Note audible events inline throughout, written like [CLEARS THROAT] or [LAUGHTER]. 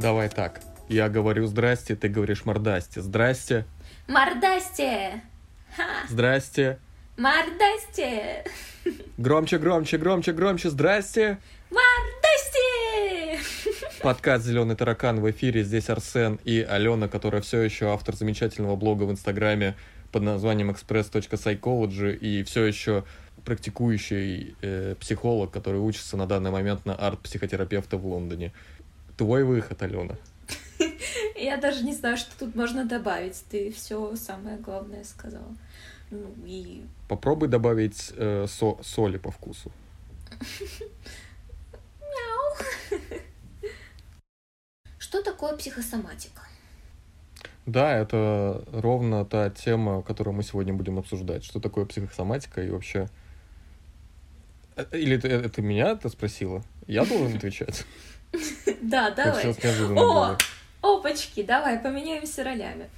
Давай так. Я говорю здрасте, ты говоришь мордасте. Здрасте. Мордасте! Ха! Здрасте. Мордасте! Громче, громче, громче, громче. Здрасте. Мордасте! Подкаст «Зеленый таракан» в эфире. Здесь Арсен и Алена, которая все еще автор замечательного блога в Инстаграме под названием express.psychology и все еще практикующий э, психолог, который учится на данный момент на арт-психотерапевта в Лондоне. Твой выход, Алена. [LAUGHS] Я даже не знаю, что тут можно добавить. Ты все самое главное сказала. Ну и Попробуй добавить э, со- соли по вкусу. [LAUGHS] [LAUGHS] что такое психосоматика? Да, это ровно та тема, которую мы сегодня будем обсуждать. Что такое психосоматика и вообще... Э, Или это, это меня ты спросила? Я должен отвечать? [LAUGHS] Да, давай. О, опачки, давай, поменяемся ролями.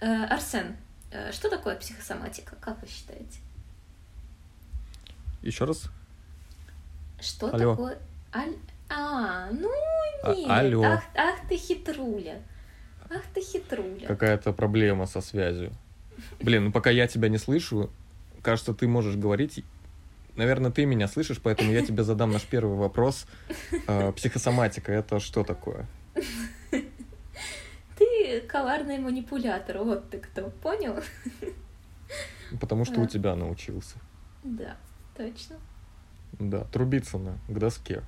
Э, Арсен, э, что такое психосоматика? Как вы считаете? Еще раз? Что Алло. такое... Аль- А, ну А- нет. алло. Ах, ах ты хитруля. Ах ты хитруля. Какая-то проблема со связью. Блин, ну пока я тебя не слышу, кажется, ты можешь говорить. Наверное, ты меня слышишь, поэтому я тебе задам наш первый вопрос. Э, Психосоматика — это что такое? Ты коварный манипулятор, вот ты кто, понял? Потому что у тебя научился. Да, точно. Да, Трубицына к доске.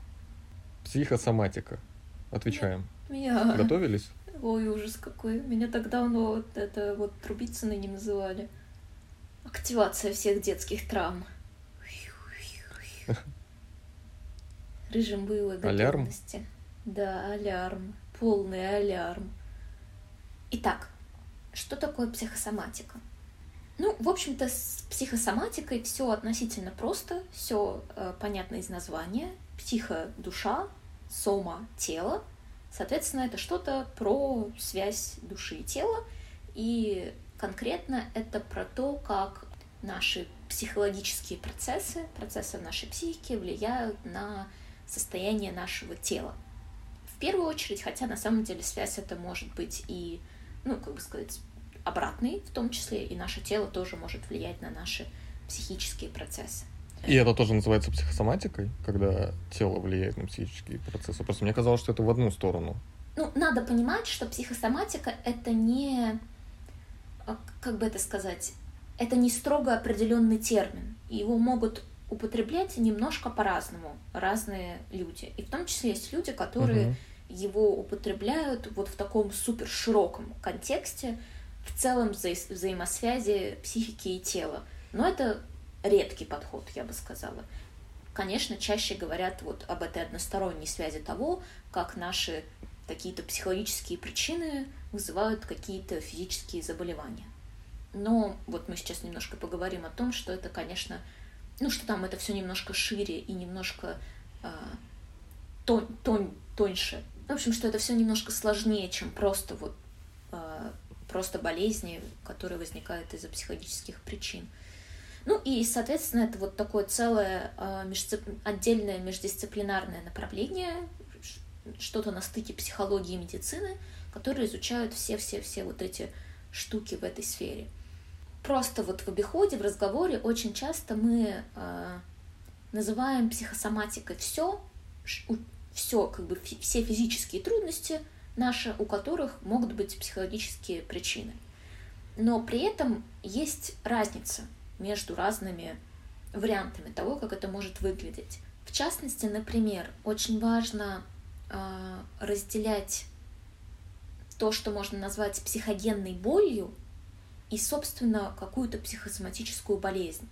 Психосоматика. Отвечаем. Меня... Готовились? Ой, ужас какой. Меня так давно вот это вот Трубицыной не называли. Активация всех детских травм. [LAUGHS] Режим боевой Алярм? готовности. Да, алярм. Полный алярм. Итак, что такое психосоматика? Ну, в общем-то, с психосоматикой все относительно просто, все понятно из названия. Психо – душа, сома – тело. Соответственно, это что-то про связь души и тела. И конкретно это про то, как наши психологические процессы, процессы в нашей психике влияют на состояние нашего тела. В первую очередь, хотя на самом деле связь это может быть и, ну, как бы сказать, обратной, в том числе и наше тело тоже может влиять на наши психические процессы. И это тоже называется психосоматикой, когда тело влияет на психические процессы. Просто мне казалось, что это в одну сторону. Ну, надо понимать, что психосоматика это не, а, как бы это сказать, это не строго определенный термин. Его могут употреблять немножко по-разному разные люди. И в том числе есть люди, которые Мгм. его употребляют вот в таком супер широком контексте, в целом вза- взаимосвязи психики и тела. Но это редкий подход, я бы сказала. Конечно, чаще говорят вот об этой односторонней связи того, как наши какие-то психологические причины вызывают какие-то физические заболевания. Но вот мы сейчас немножко поговорим о том, что это, конечно, ну что там это все немножко шире и немножко а, тон, тон- тоньше. В общем, что это все немножко сложнее, чем просто вот а, просто болезни, которые возникают из-за психологических причин. Ну и, соответственно, это вот такое целое а, междисцип- отдельное междисциплинарное направление, что-то на стыке психологии и медицины, которые изучают все-все-все вот эти штуки в этой сфере. Просто вот в обиходе, в разговоре очень часто мы а, называем психосоматикой все, все, как бы все физические трудности наши, у которых могут быть психологические причины. Но при этом есть разница между разными вариантами того, как это может выглядеть. В частности, например, очень важно а, разделять то, что можно назвать психогенной болью, и, собственно, какую-то психосоматическую болезнь.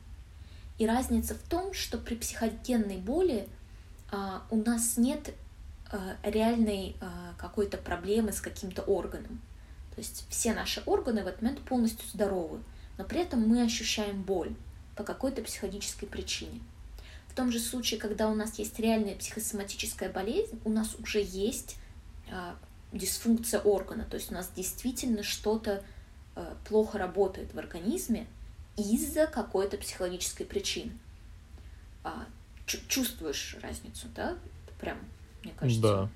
И разница в том, что при психогенной боли а, у нас нет а, реальной а, какой-то проблемы с каким-то органом. То есть все наши органы в этот момент полностью здоровы, но при этом мы ощущаем боль по какой-то психологической причине. В том же случае, когда у нас есть реальная психосоматическая болезнь, у нас уже есть а, дисфункция органа, то есть у нас действительно что-то плохо работает в организме из-за какой-то психологической причины. А, чу- чувствуешь разницу, да? Прям, мне кажется, Да.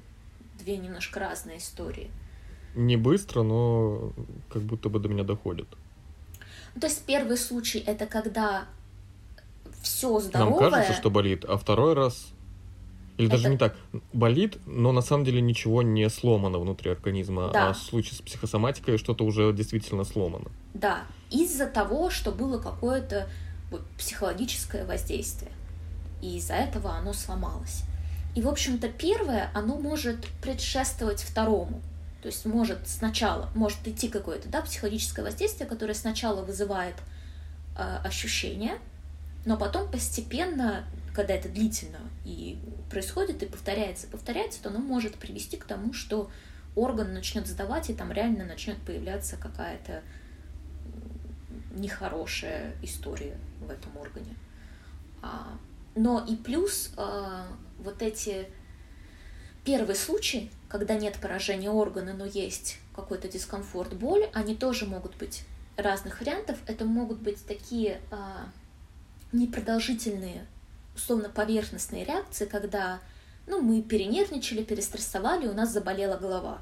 две две немножко разные истории. Не быстро, но как будто бы до меня доходит. Ну, то есть первый случай это когда все здоровое. Нам кажется, что болит, а второй раз или это... даже не так, болит, но на самом деле ничего не сломано внутри организма, да. а в случае с психосоматикой что-то уже действительно сломано. Да, из-за того, что было какое-то психологическое воздействие, и из-за этого оно сломалось. И, в общем-то, первое, оно может предшествовать второму. То есть может сначала, может идти какое-то да, психологическое воздействие, которое сначала вызывает э, ощущение, но потом постепенно, когда это длительно и происходит, и повторяется, повторяется, то оно может привести к тому, что орган начнет сдавать, и там реально начнет появляться какая-то нехорошая история в этом органе. А, но и плюс а, вот эти первые случаи, когда нет поражения органа, но есть какой-то дискомфорт, боль, они тоже могут быть разных вариантов. Это могут быть такие а, непродолжительные, условно поверхностные реакции, когда ну, мы перенервничали, перестрессовали, у нас заболела голова.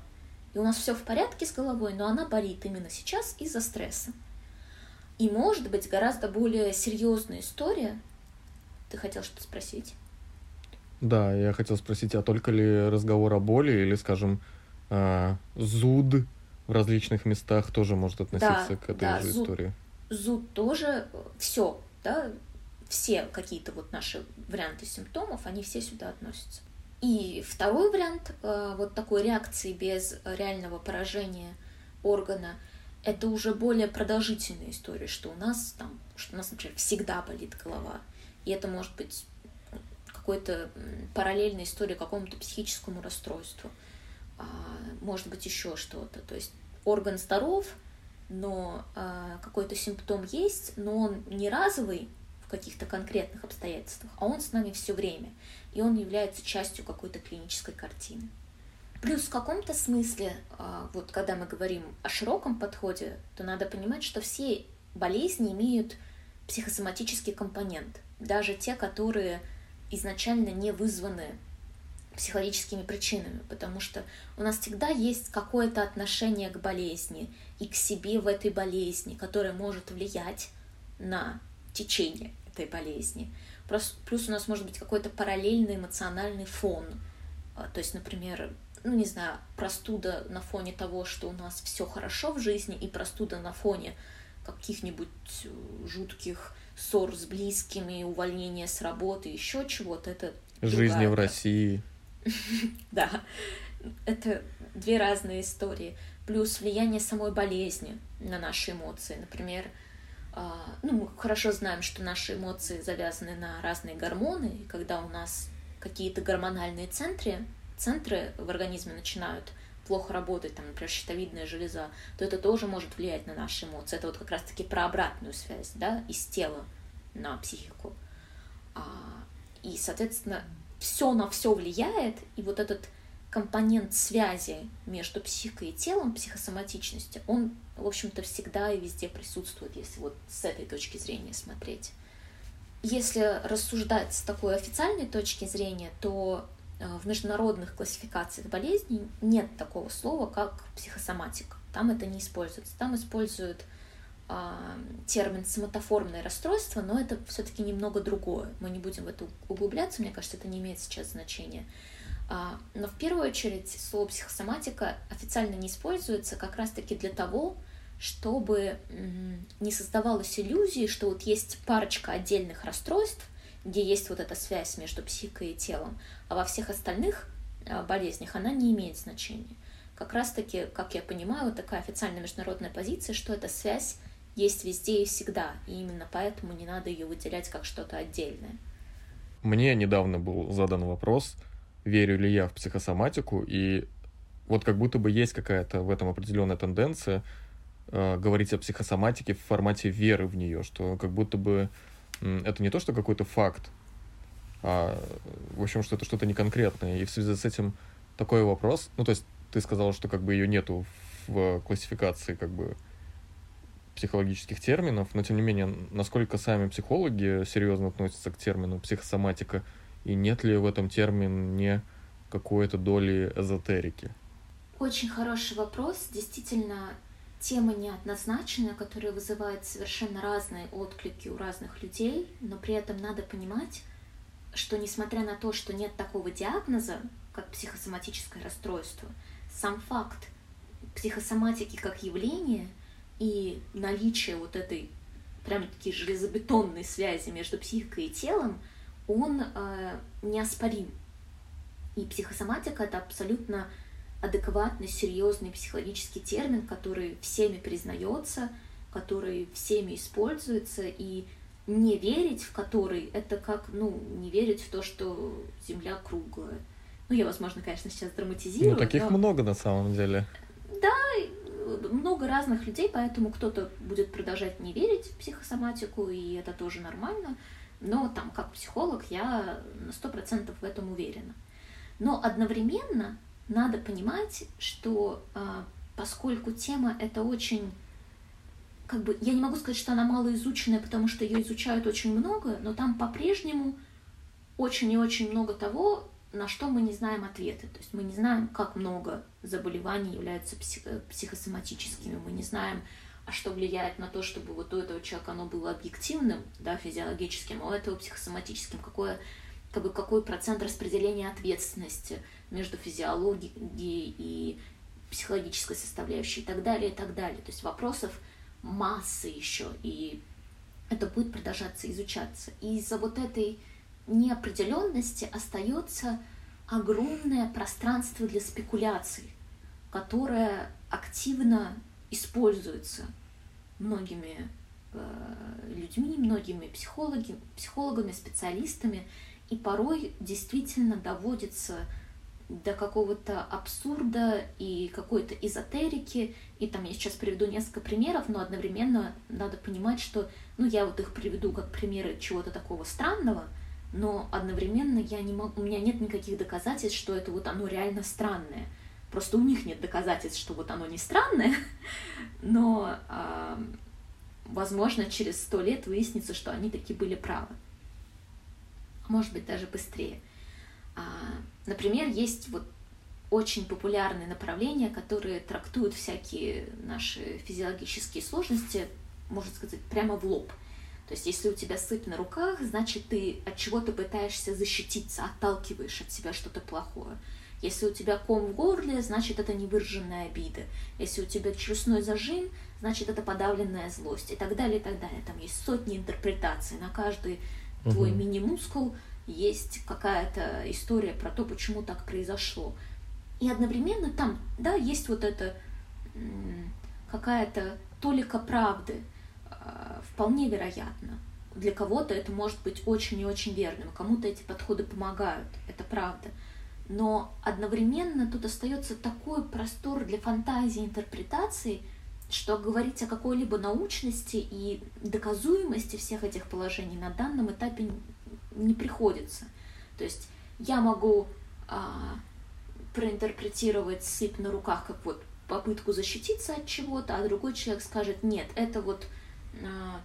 И у нас все в порядке с головой, но она болит именно сейчас из-за стресса. И может быть гораздо более серьезная история. Ты хотел что-то спросить? Да, я хотел спросить, а только ли разговор о боли или, скажем, э, зуд в различных местах тоже может относиться да, к этой да, же зуд, истории? Зуд тоже все, да, все какие-то вот наши варианты симптомов, они все сюда относятся. И второй вариант э, вот такой реакции без реального поражения органа – это уже более продолжительная история, что у нас там, что у нас, например, всегда болит голова, и это может быть какой-то параллельной истории какому-то психическому расстройству, а, может быть еще что-то. То есть орган здоров, но а, какой-то симптом есть, но он не разовый в каких-то конкретных обстоятельствах, а он с нами все время, и он является частью какой-то клинической картины. Плюс в каком-то смысле, а, вот когда мы говорим о широком подходе, то надо понимать, что все болезни имеют психосоматический компонент, даже те, которые изначально не вызваны психологическими причинами, потому что у нас всегда есть какое-то отношение к болезни и к себе в этой болезни, которое может влиять на течение этой болезни. Плюс у нас может быть какой-то параллельный эмоциональный фон. А, то есть, например, ну не знаю, простуда на фоне того, что у нас все хорошо в жизни, и простуда на фоне каких-нибудь э, жутких ссор с близкими, увольнение с работы, еще чего-то. Это Жизни другая... в России. [LAUGHS] Да, это две разные истории. Плюс влияние самой болезни на наши эмоции. Например, ну, мы хорошо знаем, что наши эмоции завязаны на разные гормоны, и когда у нас какие-то гормональные центры, центры в организме начинают плохо работать, там, например, щитовидная железа, то это тоже может влиять на наши эмоции. Это вот как раз-таки про обратную связь, да, из тела на психику. А, и, соответственно, все на все влияет, и вот этот компонент связи между психикой и телом, психосоматичности, он, в общем-то, всегда и везде присутствует, если вот с этой точки зрения смотреть. Если рассуждать с такой официальной точки зрения, то Э, в международных классификациях болезней нет такого слова, как психосоматика. Там это не используется. Там используют э, термин соматоформное расстройство, но это все-таки немного другое. Мы не будем в это углубляться, мне кажется, это не имеет сейчас значения. А, но в первую очередь слово психосоматика официально не используется как раз-таки для того, чтобы не создавалось иллюзии, что вот есть парочка отдельных расстройств, где есть вот эта связь между психикой и телом, а во всех остальных а, болезнях она не имеет значения. Как раз-таки, как я понимаю, такая официальная международная позиция, что эта связь есть везде и всегда, и именно поэтому не надо ее выделять как что-то отдельное. Мне недавно был задан вопрос, верю ли я в психосоматику, и вот как будто бы есть какая-то в этом определенная тенденция э, говорить о психосоматике в формате веры в нее, что как будто бы это не то, что какой-то факт, а, в общем, что это что-то неконкретное. И в связи с этим такой вопрос, ну, то есть ты сказал, что как бы ее нету в классификации как бы психологических терминов, но тем не менее, насколько сами психологи серьезно относятся к термину психосоматика, и нет ли в этом термине какой-то доли эзотерики? Очень хороший вопрос. Действительно, тема неоднозначная, которая вызывает совершенно разные отклики у разных людей, но при этом надо понимать, что несмотря на то, что нет такого диагноза, как психосоматическое расстройство, сам факт психосоматики как явление и наличие вот этой прям-таки железобетонной связи между психикой и телом, он э, неоспорим. И психосоматика это абсолютно адекватный, серьезный психологический термин, который всеми признается, который всеми используется, и не верить в который, это как, ну, не верить в то, что Земля круглая. Ну, я, возможно, конечно, сейчас драматизирую. Ну, таких но... много на самом деле. Да, много разных людей, поэтому кто-то будет продолжать не верить в психосоматику, и это тоже нормально. Но там, как психолог, я на сто процентов в этом уверена. Но одновременно надо понимать, что а, поскольку тема это очень как бы я не могу сказать, что она малоизученная, потому что ее изучают очень много, но там по-прежнему очень и очень много того, на что мы не знаем ответы. То есть мы не знаем, как много заболеваний являются псих- психосоматическими, мы не знаем, что влияет на то, чтобы вот у этого человека оно было объективным, да, физиологическим, а у этого психосоматическим, какое, как бы, какой процент распределения ответственности между физиологией и психологической составляющей и так далее, и так далее. То есть вопросов массы еще, и это будет продолжаться изучаться. И из-за вот этой неопределенности остается огромное пространство для спекуляций, которое активно используется многими э, людьми, многими психологи, психологами, специалистами, и порой действительно доводится до какого-то абсурда и какой-то эзотерики. И там я сейчас приведу несколько примеров, но одновременно надо понимать, что, ну, я вот их приведу как примеры чего-то такого странного, но одновременно я не могу, у меня нет никаких доказательств, что это вот оно реально странное. Просто у них нет доказательств, что вот оно не странное, [LAUGHS] но, возможно, через сто лет выяснится, что они таки были правы. Может быть, даже быстрее. А, например, есть вот очень популярные направления, которые трактуют всякие наши физиологические сложности, можно сказать, прямо в лоб. То есть, если у тебя сыпь на руках, значит, ты от чего-то пытаешься защититься, отталкиваешь от себя что-то плохое. Если у тебя ком в горле, значит, это невыраженная обида. Если у тебя челюстной зажим, значит, это подавленная злость и так далее, и так далее. Там есть сотни интерпретаций. На каждый угу. твой мини-мускул есть какая-то история про то, почему так произошло. И одновременно там, да, есть вот это какая-то толика правды, а, вполне вероятно. Для кого-то это может быть очень и очень верным, кому-то эти подходы помогают, это правда. Но одновременно тут остается такой простор для фантазии интерпретации, что говорить о какой-либо научности и доказуемости всех этих положений на данном этапе не приходится. То есть я могу а, проинтерпретировать сыпь на руках как вот попытку защититься от чего-то, а другой человек скажет, нет, это вот, а,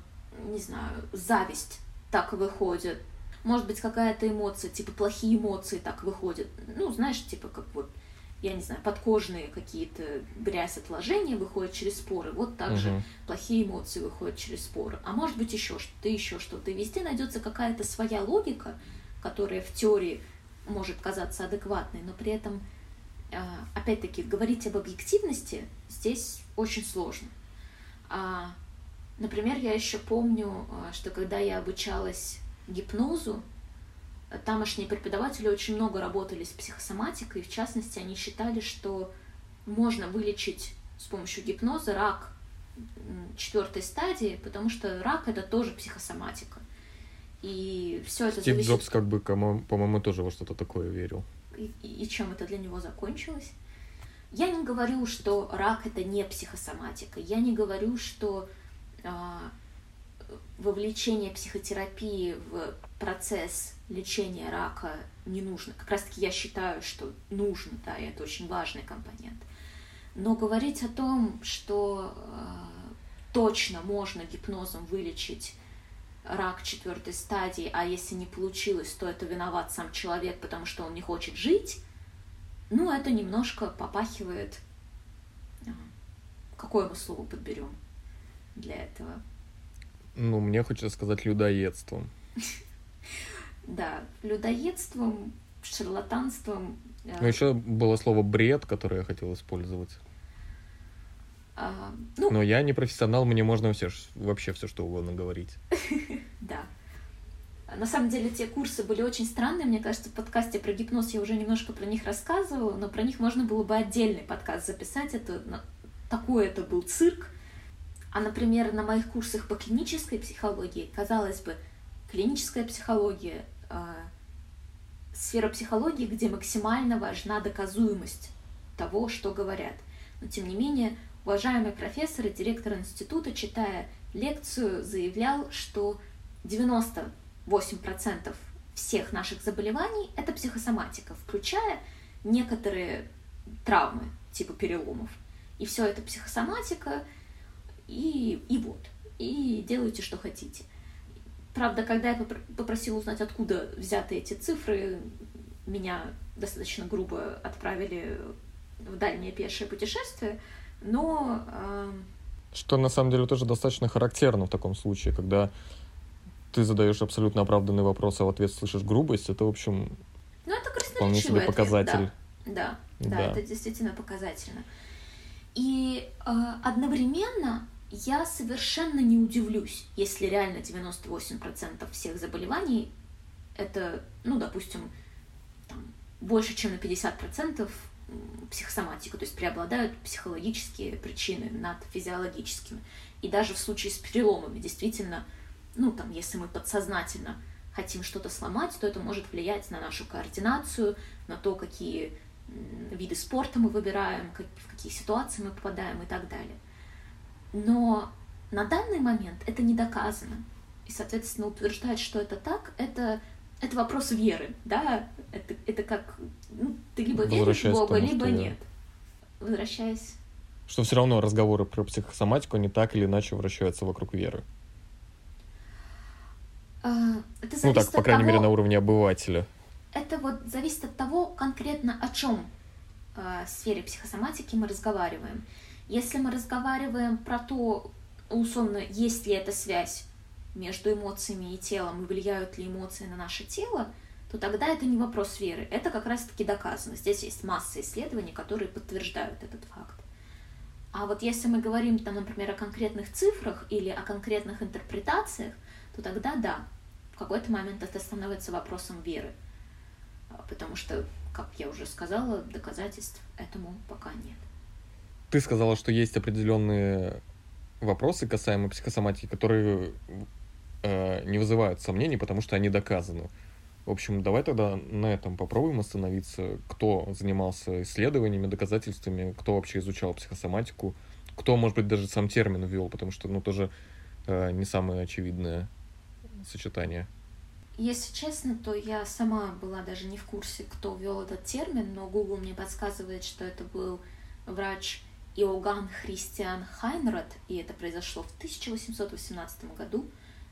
не знаю, зависть так выходит. Может быть, какая-то эмоция, типа плохие эмоции так выходят. Ну, знаешь, типа как вот, я не знаю, подкожные какие-то грязь отложения выходят через споры. Вот так же угу. плохие эмоции выходят через споры. А может быть еще что-то, еще что-то. И везде найдется какая-то своя логика, которая в теории может казаться адекватной, но при этом а, опять-таки, говорить об объективности здесь очень сложно. А, например, я еще помню, а, что когда я обучалась гипнозу, тамошние преподаватели очень много работали с психосоматикой, в частности, они считали, что можно вылечить с помощью гипноза рак четвертой стадии, потому что рак это тоже психосоматика. И все это Стив зависит... Джобс, как бы, по-моему, тоже во что-то такое верил и, и чем это для него закончилось. Я не говорю, что рак это не психосоматика. Я не говорю, что э, вовлечение психотерапии в процесс лечения рака не нужно. Как раз таки я считаю, что нужно, да, и это очень важный компонент. Но говорить о том, что э, точно можно гипнозом вылечить рак четвертой стадии, а если не получилось, то это виноват сам человек, потому что он не хочет жить, Ну, это немножко попахивает... а, Какое мы слово подберем для этого? Ну, мне хочется сказать людоедством. Да, людоедством, шарлатанством. э, Но еще было слово бред, которое я хотел использовать. а, ну, Но я не профессионал, мне можно все, вообще все что угодно говорить. [LAUGHS] Да. На самом деле, те курсы были очень странные. Мне кажется, в подкасте про гипноз я уже немножко про них рассказывала, но про них можно было бы отдельный подкаст записать. Это такой это был цирк. А, например, на моих курсах по клинической психологии, казалось бы, клиническая психология, а, сфера психологии, где максимально важна доказуемость того, что говорят. Но, тем не менее, уважаемый профессор и директор института, читая лекцию, заявлял, что 98% всех наших заболеваний – это психосоматика, включая некоторые травмы, типа переломов. И все это психосоматика, и, и вот. И делайте, что хотите. Правда, когда я попр- попросила узнать, откуда взяты эти цифры, меня достаточно грубо отправили в дальнее пешее путешествие, но эм, Что на самом деле тоже достаточно характерно в таком случае, когда ты задаешь абсолютно оправданный вопрос, а в ответ слышишь грубость, это, в общем, ну, это вполне себе ответ, показатель. Да, да, да, Да. это действительно показательно. И э, одновременно я совершенно не удивлюсь, если реально 98% всех заболеваний это, ну, допустим, там, больше, чем на 50% м, психосоматика, то есть преобладают психологические причины над физиологическими. И даже в случае с переломами, действительно, ну, там, если мы подсознательно хотим что-то сломать, то это может влиять на нашу координацию, на то, какие виды спорта мы выбираем, в какие ситуации мы попадаем и так далее. Но на данный момент это не доказано. И, соответственно, утверждать, что это так, это, это вопрос веры, да? Это, это как, ну, ты либо веришь в Бога, тому, либо что нет. Возвращаясь Что все равно разговоры про психосоматику не так или иначе вращаются вокруг веры. А, Это Ну так, по крайней мере, того- на уровне обывателя. Это вот зависит от того, конкретно о чем в сфере психосоматики мы разговариваем. Если мы разговариваем про то, условно, есть ли эта связь между эмоциями и телом, и влияют ли эмоции на наше тело, то тогда это не вопрос веры, это как раз-таки доказано. Здесь есть масса исследований, которые подтверждают этот факт. А вот если мы говорим, там, например, о конкретных цифрах или о конкретных интерпретациях, то тогда да, в какой-то момент это становится вопросом веры. Потому что, как я уже сказала, доказательств этому пока нет. Ты сказала, что есть определенные вопросы касаемо психосоматики, которые э, не вызывают сомнений, потому что они доказаны. В общем, давай тогда на этом попробуем остановиться. Кто занимался исследованиями, доказательствами, кто вообще изучал психосоматику, кто, может быть, даже сам термин ввел, потому что, ну, тоже э, не самое очевидное сочетание. Если честно, то я сама была даже не в курсе, кто ввел этот термин, но Google мне подсказывает, что это был врач Иоганн Христиан Хайнрад, и это произошло в 1818 году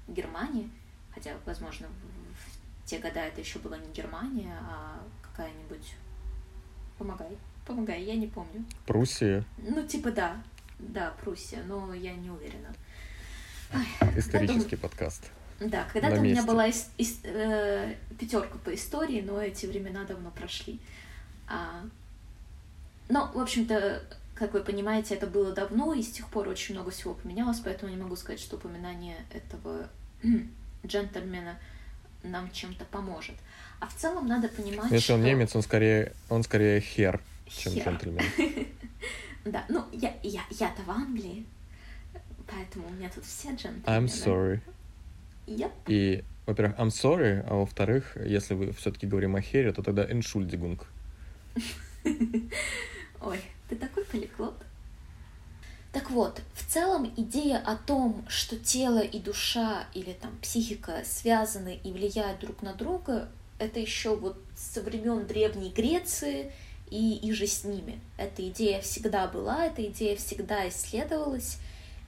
в Германии, хотя, возможно, в, те года это еще была не Германия, а какая-нибудь... Помогай, помогай, я не помню. Пруссия, Ну, типа да, да, Пруссия, но я не уверена. исторический подкаст. Да, когда-то у меня была ис- ис- э, пятерка по истории, но эти времена давно прошли. А, но, в общем-то, как вы понимаете, это было давно, и с тех пор очень много всего поменялось, поэтому не могу сказать, что упоминание этого [CLEARS THROAT] джентльмена нам чем-то поможет. А в целом надо понимать, Если он что... немец, он скорее, он скорее хер, чем Хер. джентльмен. [LAUGHS] Да, ну, я, я, я-то в Англии, поэтому у меня тут все джентльмены. I'm sorry. Yep. И, во-первых, I'm sorry, а во-вторых, если вы все-таки говорим о хере, то тогда Entschuldigung. [LAUGHS] Ой, ты такой полиглот. Так вот, в целом идея о том, что тело и душа или там психика связаны и влияют друг на друга, это еще вот со времен Древней Греции и, и же с ними. Эта идея всегда была, эта идея всегда исследовалась.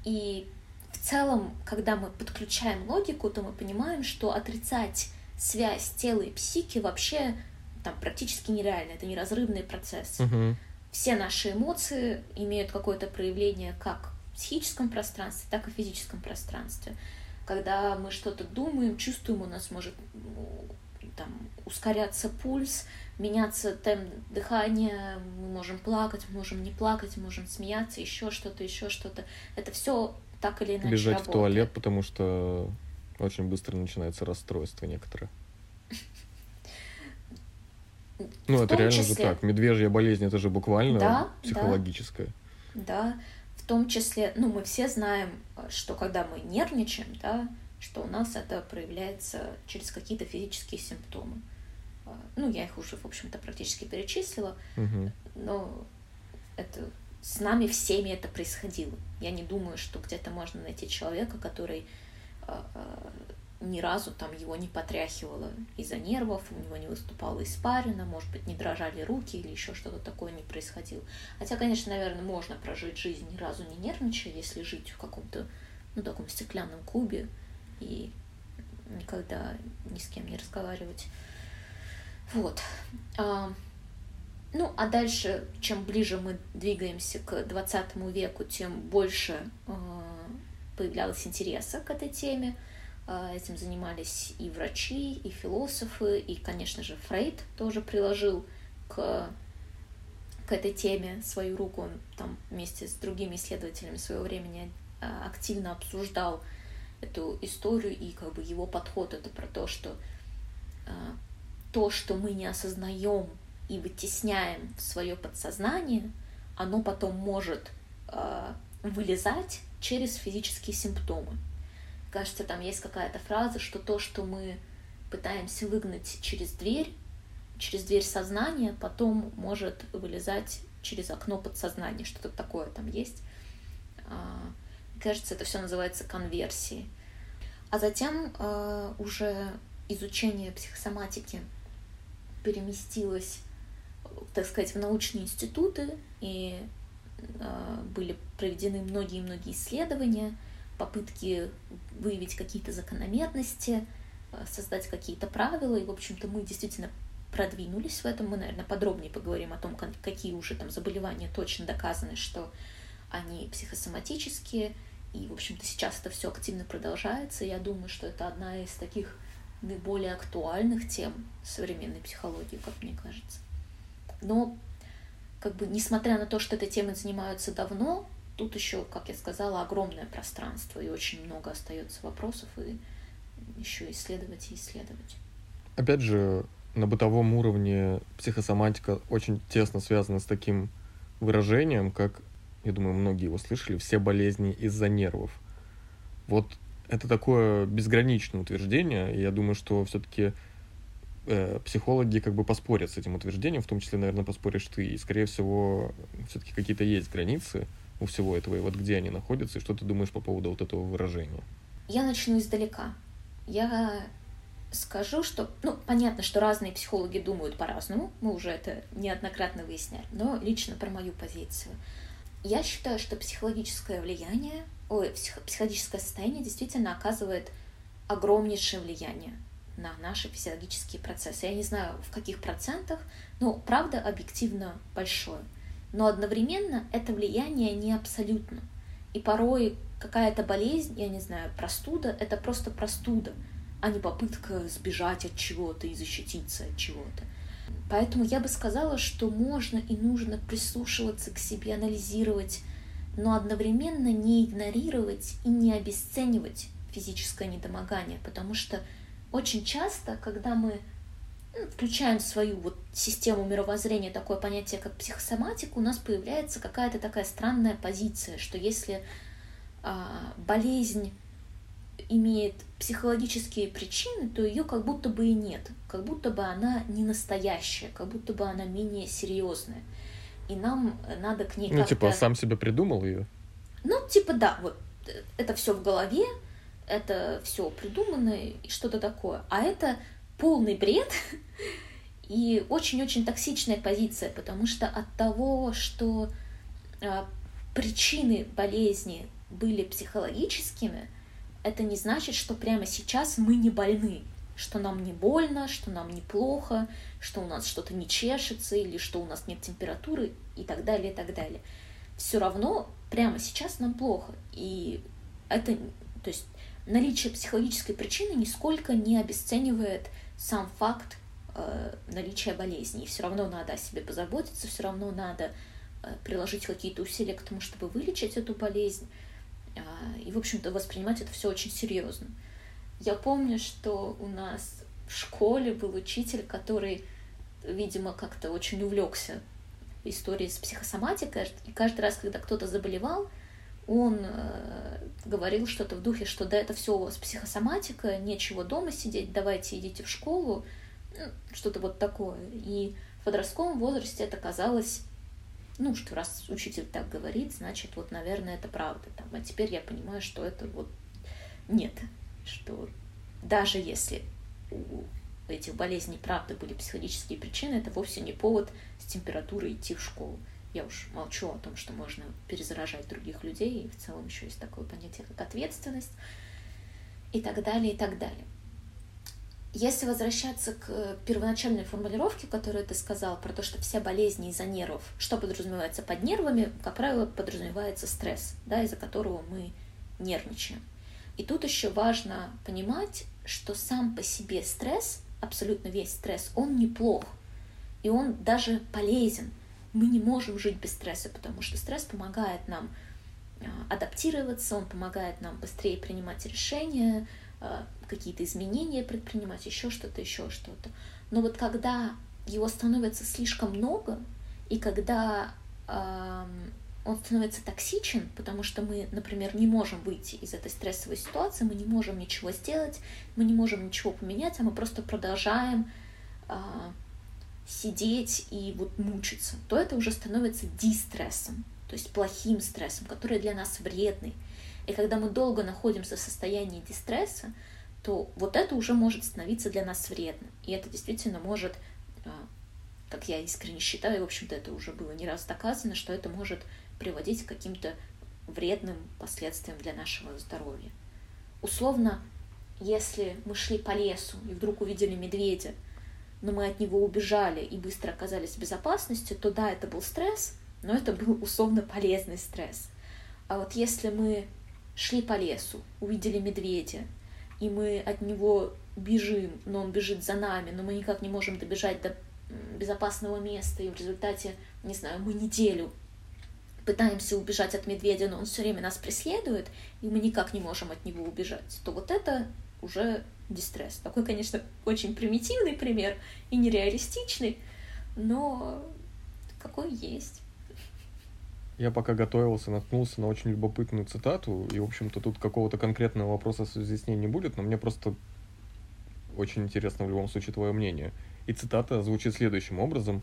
И в целом, когда мы подключаем логику, то мы понимаем, что отрицать связь тела и психики вообще там практически нереально, это неразрывный процесс. Мгм. Все наши эмоции имеют какое-то проявление как в психическом пространстве, так и в физическом пространстве. Когда мы что-то думаем, чувствуем, у нас может ну, там, ускоряться пульс, меняться темп дыхания, мы можем плакать, можем не плакать, можем смеяться, еще что-то, еще что-то. Это все так или иначе Бежать в работает. туалет, потому что очень быстро начинается расстройство некоторое. Ну, это реально же числе- так. Медвежья болезнь, это же буквально Да, да. психологическое. Да, в том числе, ну, мы все знаем, что когда мы нервничаем, да, что у нас это проявляется через какие-то физические симптомы. А, Ну, я их уже, в общем-то, практически перечислила, Мгм. но это с нами всеми это происходило. Я не думаю, что где-то можно найти человека, который а, а, ни разу там его не потряхивало из-за нервов, у него не выступала испарина, может быть, не дрожали руки или еще что-то такое не происходило. Хотя, конечно, наверное, можно прожить жизнь ни разу не нервничая, если жить в каком-то, ну, таком стеклянном кубе и никогда ни с кем не разговаривать. Вот. А, ну, а дальше, чем ближе мы двигаемся к 20 веку, тем больше а, появлялось интереса к этой теме. А, Этим занимались и врачи, и философы, и, конечно же, Фрейд тоже приложил к, к этой теме свою руку. Он там вместе с другими исследователями своего времени а, активно обсуждал эту историю, и как бы его подход это про то, что а, то, что мы не осознаем и вытесняем в свое подсознание, оно потом может вылезать через физические симптомы. Кажется, там есть какая-то фраза, что то, что мы пытаемся выгнать через дверь, через дверь сознания, потом может вылезать через окно подсознания, что-то такое там есть. А, Кажется, это все называется конверсией. А затем а, уже изучение психосоматики переместилось, так сказать, в научные институты, и а, были проведены многие-многие исследования, попытки выявить какие-то закономерности, а, создать какие-то правила, и, в общем-то, мы действительно продвинулись в этом. Мы, наверное, подробнее поговорим о том, как- какие уже там заболевания точно доказаны, что они психосоматические, и, в общем-то, сейчас это все активно продолжается. Я думаю, что это одна из таких наиболее актуальных тем современной психологии, как мне кажется. Но, как бы, несмотря на то, что этой темой занимаются давно, тут еще, как я сказала, огромное пространство, и очень много остается вопросов, и еще исследовать и исследовать. Опять же, на бытовом уровне психосоматика очень тесно связана с таким выражением, как, я думаю, многие его слышали, все болезни из-за нервов. Вот это такое безграничное утверждение, и я думаю, что все-таки психологи как бы поспорят с этим утверждением, в том числе, наверное, поспоришь ты, и, скорее всего, все-таки какие-то есть границы у всего этого, и вот где они находятся, и что ты думаешь по поводу вот этого выражения? Я начну издалека. Я скажу, что, ну, понятно, что разные психологи думают по-разному, мы уже это неоднократно выясняли, но лично про мою позицию. Я считаю, что психологическое влияние, ой, псих- психологическое состояние действительно оказывает огромнейшее влияние на наши физиологические процессы. Я не знаю, в каких процентах, но правда объективно большое. Но одновременно это влияние не абсолютно. И порой какая-то болезнь, я не знаю, простуда, это просто простуда, а не попытка сбежать от чего-то и защититься от чего-то. Поэтому я бы сказала, что можно и нужно прислушиваться к себе, анализировать, но одновременно не игнорировать и не обесценивать физическое недомогание, потому что очень часто, когда мы включаем в свою вот систему мировоззрения такое понятие, как психосоматика, у нас появляется какая-то такая странная позиция, что если а, болезнь имеет психологические причины, то ее как будто бы и нет, как будто бы она не настоящая, как будто бы она менее серьезная. И нам надо к ней Ну, типа, сам себе придумал ее? Ну, типа, да, вот э, это все в голове, это все придумано и что-то такое. А это полный бред [LAUGHS] и очень-очень токсичная позиция, потому что от того, что а, причины болезни были психологическими, это не значит, что прямо сейчас мы не больны. что нам не больно, что нам неплохо, что у нас что-то не чешется или что у нас нет температуры и так далее, и так далее. Все равно прямо сейчас нам плохо. И это, то есть наличие психологической причины нисколько не обесценивает сам факт э, наличия болезни. И все равно надо о себе позаботиться, все равно надо э, приложить какие-то усилия к тому, чтобы вылечить эту болезнь. Э, и, в общем-то, воспринимать это все очень серьезно. Я помню, что у нас в школе был учитель, который, видимо, как-то очень увлекся историей с психосоматикой, и каждый раз, когда кто-то заболевал, он э, говорил что-то в духе, что да, это все у вас психосоматика, нечего дома сидеть, давайте идите в школу, ну, что-то вот такое. И в подростковом возрасте это казалось, ну, что раз учитель так говорит, значит, вот, наверное, это правда. Там, а теперь я понимаю, что это вот нет, что даже если у этих болезней правда были психологические причины, это вовсе не повод с температурой идти в школу. Я уж молчу о том, что можно перезаражать других людей, и в целом еще есть такое понятие, как ответственность, и так далее, и так далее. Если возвращаться к первоначальной формулировке, которую ты сказал, про то, что все болезни из-за нервов, что подразумевается под нервами, как правило, подразумевается стресс, да, из-за которого мы нервничаем. И тут еще важно понимать, что сам по себе стресс, абсолютно весь стресс, он неплох, и он даже полезен мы не можем жить без стресса, потому что стресс помогает нам а, адаптироваться, он помогает нам быстрее принимать решения, а, какие-то изменения предпринимать, еще что-то, еще что-то. Но вот когда его становится слишком много, и когда он становится токсичен, потому что мы, например, не можем выйти из этой стрессовой ситуации, мы не можем ничего сделать, мы не можем ничего поменять, а мы просто продолжаем э, сидеть и вот мучиться, то это уже становится дистрессом, то есть плохим стрессом, который для нас вредный. И когда мы долго находимся в состоянии дистресса, то вот это уже может становиться для нас вредно. И это действительно может, а, как я искренне считаю, и, в общем-то, это уже было не раз доказано, что это может приводить к каким-то вредным последствиям для нашего здоровья. Условно, если мы шли по лесу и вдруг увидели медведя, но мы от него убежали и быстро оказались в безопасности, то да, это был стресс, но это был условно полезный стресс. А вот если мы шли по лесу, увидели медведя, и мы от него бежим, но он бежит за нами, но мы никак не можем добежать до безопасного места, и в результате, не знаю, мы неделю пытаемся убежать от медведя, но он все время нас преследует, и мы никак не можем от него убежать, то вот это уже дистресс. Такой, конечно, очень примитивный пример и нереалистичный, но какой есть. Я пока готовился, наткнулся на очень любопытную цитату, и, в общем-то, тут какого-то конкретного вопроса в с ней не будет, но мне просто очень интересно в любом случае твое мнение. И цитата звучит следующим образом.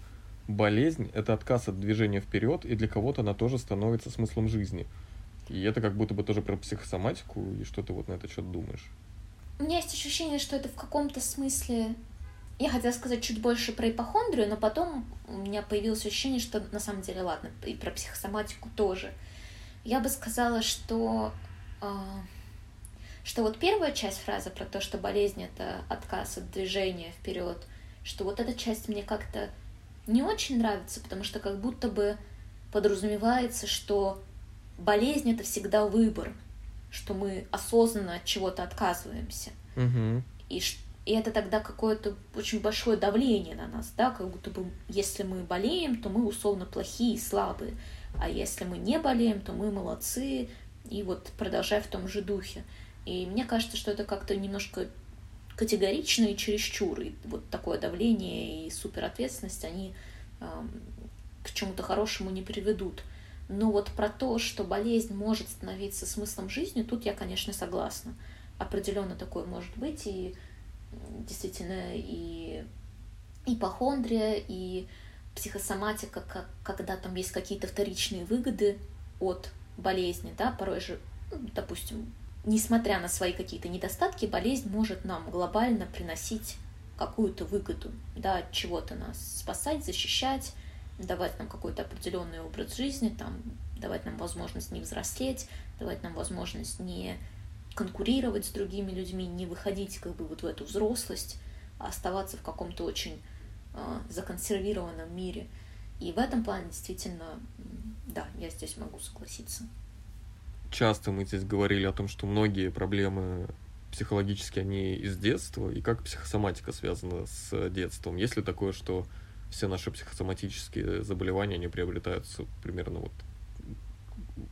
«Болезнь – это отказ от движения вперед, и для кого-то она тоже становится смыслом жизни». И это как будто бы тоже про психосоматику, и что ты вот на это счет думаешь? У меня есть ощущение, что это в каком-то смысле... Я хотела сказать чуть больше про ипохондрию, но потом у меня появилось ощущение, что на самом деле, ладно, и про психосоматику тоже. Я бы сказала, что, э, что вот первая часть фразы про то, что болезнь это отказ от движения вперед, что вот эта часть мне как-то не очень нравится, потому что как будто бы подразумевается, что болезнь это всегда выбор, что мы осознанно от чего-то отказываемся. Угу. И, и это тогда какое-то очень большое давление на нас, да, как будто бы если мы болеем, то мы условно плохие и слабые, а если мы не болеем, то мы молодцы, и вот продолжая в том же духе. И мне кажется, что это как-то немножко категорично и чересчур, и вот такое давление и суперответственность, они э, к чему-то хорошему не приведут. Но вот про то, что болезнь может становиться смыслом жизни, тут я, конечно, согласна. Определенно такое может быть, и действительно и ипохондрия, и психосоматика, как, когда там есть какие-то вторичные выгоды от болезни, да, порой же, ну, допустим, несмотря на свои какие-то недостатки, болезнь может нам глобально приносить какую-то выгоду, да, от чего-то нас спасать, защищать, давать нам какой-то определенный образ жизни, там, давать нам возможность не взрослеть, давать нам возможность не конкурировать с другими людьми, не выходить как бы вот в эту взрослость, а оставаться в каком-то очень э, законсервированном мире. И в этом плане действительно, да, я здесь могу согласиться. Часто мы здесь говорили о том, что многие проблемы психологически они из детства, и как психосоматика связана с детством. Есть ли такое, что все наши психосоматические заболевания, они приобретаются примерно вот,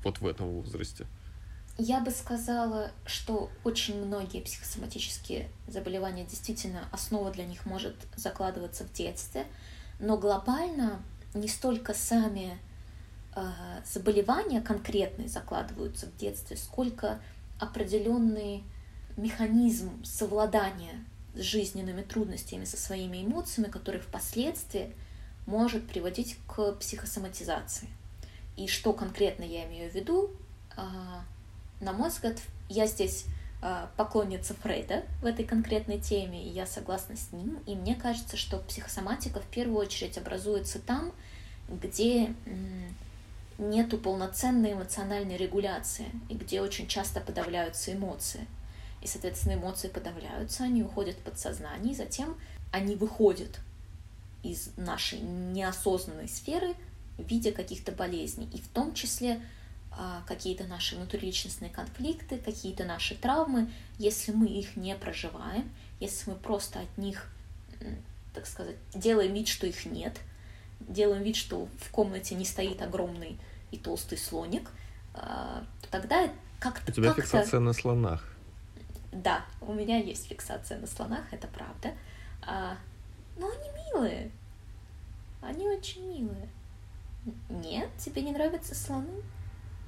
вот в этом возрасте? Я бы сказала, что очень многие психосоматические заболевания действительно основа для них может закладываться в детстве, но глобально не столько сами э, заболевания конкретные закладываются в детстве, сколько определенный механизм совладания жизненными трудностями, со своими эмоциями, который впоследствии может приводить к психосоматизации. И что конкретно я имею в виду? А, на мой взгляд, я здесь а, поклонница Фрейда в этой конкретной теме, и я согласна с ним. И мне кажется, что психосоматика в первую очередь образуется там, где нету полноценной эмоциональной регуляции, и где очень часто подавляются эмоции. И, соответственно, эмоции подавляются, они уходят в подсознание, и затем они выходят из нашей неосознанной сферы в виде каких-то болезней. И в том числе а, какие-то наши внутриличностные конфликты, какие-то наши травмы, если мы их не проживаем, если мы просто от них, так сказать, делаем вид, что их нет, делаем вид, что в комнате не стоит огромный и толстый слоник, а, то тогда как-то... У тебя как фиксация на слонах. Да, у меня есть фиксация на слонах, это правда. А, но они милые. Они очень милые. Нет, тебе не нравятся слоны?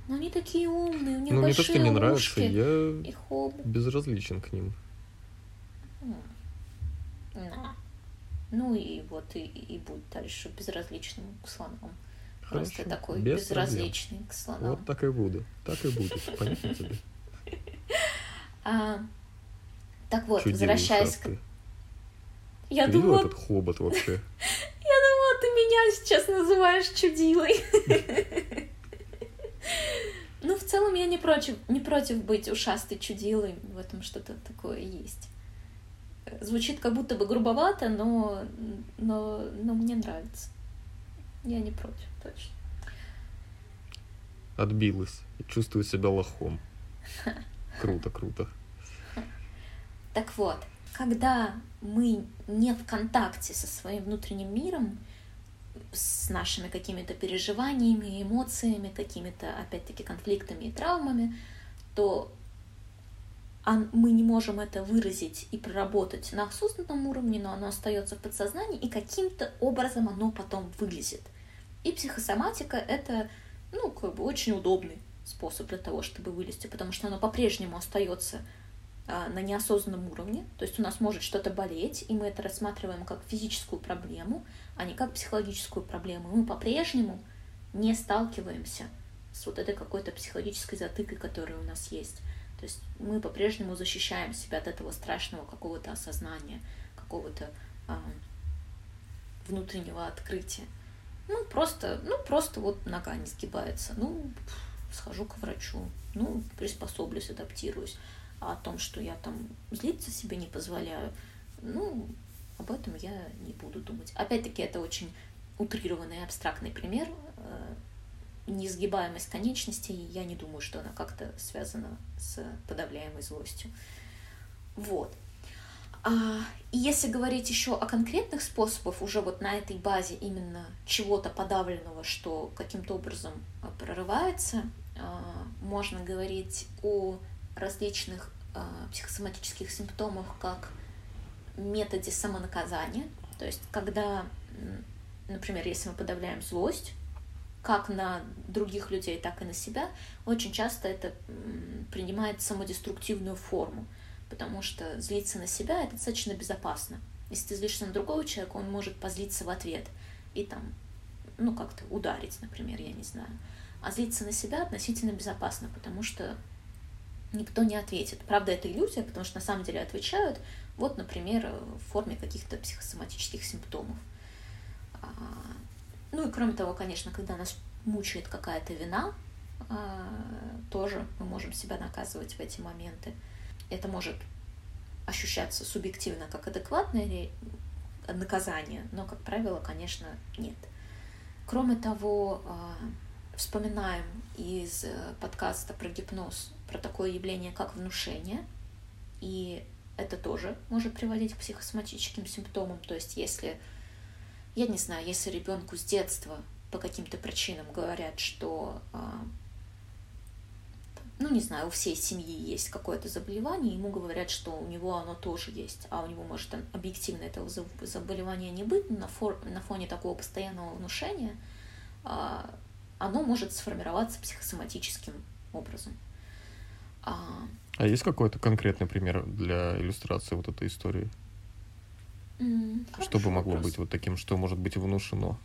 Но они такие умные, у них ну, большие не то, что не нравятся, я и хоб. безразличен к ним. Да. Ну и вот и, и будь дальше безразличным к слонам. Хорошо, Просто такой без безразличный проблем. к слонам. Вот так и буду. Так и будет. Понятно тебе? А, так вот, Чудило возвращаясь к... Я Ты видел думала, этот хобот вообще? [LAUGHS] я думала, ты меня сейчас называешь чудилой. [LAUGHS] Ну, в целом, я не против, не против быть ушастой чудилой. В этом что-то такое есть. Звучит как будто бы грубовато, но, но, но мне нравится. Я не против, точно. Отбилась. Чувствую себя лохом. [LAUGHS] Круто, круто. Так вот, когда мы не в контакте со своим внутренним миром, с нашими какими-то переживаниями, эмоциями, какими-то, опять-таки, конфликтами и травмами, то мы не можем это выразить и проработать на осознанном уровне, но оно остается в подсознании, и каким-то образом оно потом вылезет. И психосоматика — это, ну, как бы очень удобный способ для того, чтобы вылезти, потому что оно по-прежнему остается на неосознанном уровне, то есть у нас может что-то болеть, и мы это рассматриваем как физическую проблему, а не как психологическую проблему. Мы по-прежнему не сталкиваемся с вот этой какой-то психологической затыкой, которая у нас есть. То есть мы по-прежнему защищаем себя от этого страшного какого-то осознания, какого-то э, внутреннего открытия. Ну, просто, ну, просто вот нога не сгибается. Ну, схожу к врачу, ну, приспособлюсь, адаптируюсь. А о том, что я там злиться себе не позволяю, ну, об этом я не буду думать. Опять-таки, это очень утрированный абстрактный пример. Э, Неизгибаемость конечностей, я не думаю, что она как-то связана с подавляемой злостью. Вот. А, и если говорить еще о конкретных способах, уже вот на этой базе именно чего-то подавленного, что каким-то образом а, прорывается, а, можно говорить о различных психосоматических симптомах, как методе самонаказания, то есть когда, например, если мы подавляем злость, как на других людей, так и на себя, очень часто это принимает самодеструктивную форму, потому что злиться на себя это достаточно безопасно. Если ты злишься на другого человека, он может позлиться в ответ и там, ну, как-то ударить, например, я не знаю. А злиться на себя относительно безопасно, потому что никто не ответит. Правда, это иллюзия, потому что на самом деле отвечают, вот, например, в форме каких-то психосоматических симптомов. А, ну и кроме того, конечно, когда нас мучает какая-то вина, а, тоже мы можем себя наказывать в эти моменты. Это может ощущаться субъективно как адекватное наказание, но, как правило, конечно, нет. Кроме того, а, вспоминаем из э, подкаста про гипноз про такое явление, как внушение, и это тоже может приводить к психосоматическим симптомам. То есть, если, я не знаю, если ребенку с детства по каким-то причинам говорят, что, а, ну, не знаю, у всей семьи есть какое-то заболевание, ему говорят, что у него оно тоже есть, а у него может объективно этого заболевания не быть, но на, фоне такого постоянного внушения а, оно может сформироваться психосоматическим образом. А, а есть какой-то конкретный пример для иллюстрации вот этой истории? Mm, что бы могло вопрос. быть вот таким, что может быть внушено?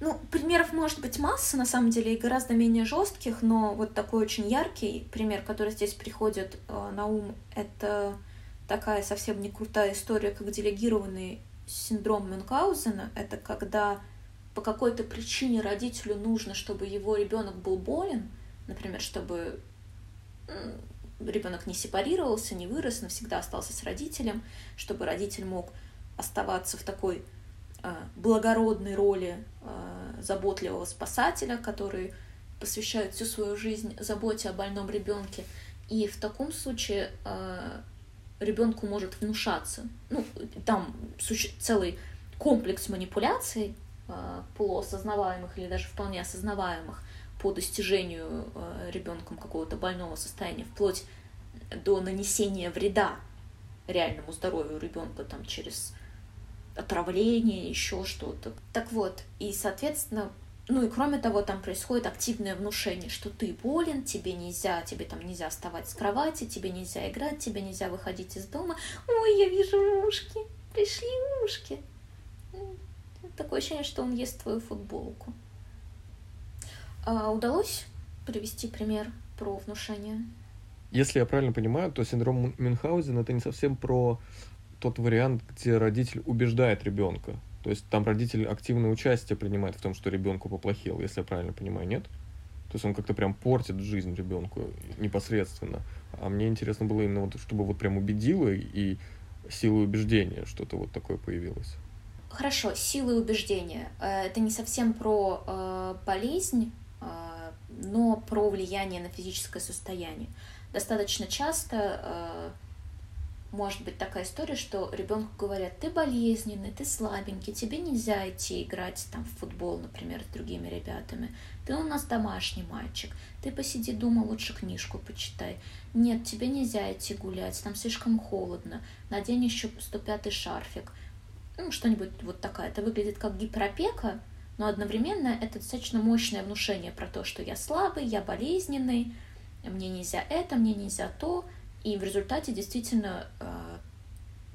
Ну, примеров может быть масса, на самом деле, и гораздо менее жестких, но вот такой очень яркий пример, который здесь приходит э, на ум, это такая совсем не крутая история, как делегированный синдром Мюнхгаузена. Это когда по какой-то причине родителю нужно, чтобы его ребенок был болен, например, чтобы ребенок не сепарировался, не вырос, навсегда остался с родителем, чтобы родитель мог оставаться в такой э, благородной роли э, заботливого спасателя, который посвящает всю свою жизнь заботе о больном ребенке. И в таком случае э, ребенку может внушаться. Ну, там целый комплекс манипуляций, э, полуосознаваемых или даже вполне осознаваемых, по достижению э, ребенком какого-то больного состояния, вплоть до нанесения вреда реальному здоровью ребенка там через отравление, еще что-то. Так вот, и, соответственно, ну и кроме того, там происходит активное внушение, что ты болен, тебе нельзя, тебе там нельзя вставать с кровати, тебе нельзя играть, тебе нельзя выходить из дома. Ой, я вижу ушки, пришли ушки. Такое ощущение, что он ест твою футболку. А удалось привести пример про внушение? Если я правильно понимаю, то синдром Мюнхгаузена это не совсем про тот вариант, где родитель убеждает ребенка. То есть там родитель активное участие принимает в том, что ребенку поплохело, если я правильно понимаю, нет? То есть он как-то прям портит жизнь ребенку непосредственно. А мне интересно было именно вот, чтобы вот прям убедило и силой убеждения что-то вот такое появилось. Хорошо, силы убеждения. Э, это не совсем про э, болезнь, но про влияние на физическое состояние. Достаточно часто э, может быть такая история, что ребенку говорят, ты болезненный, ты слабенький, тебе нельзя идти играть там в футбол, например, с другими ребятами. Ты у нас домашний мальчик, ты посиди дома, лучше книжку почитай. Нет, тебе нельзя идти гулять, там слишком холодно, надень еще 105-й шарфик. Ну, что-нибудь вот такая. Это выглядит как гиперопека, но одновременно это достаточно мощное внушение про то, что я слабый, я болезненный, мне нельзя это, мне нельзя то, и в результате действительно э,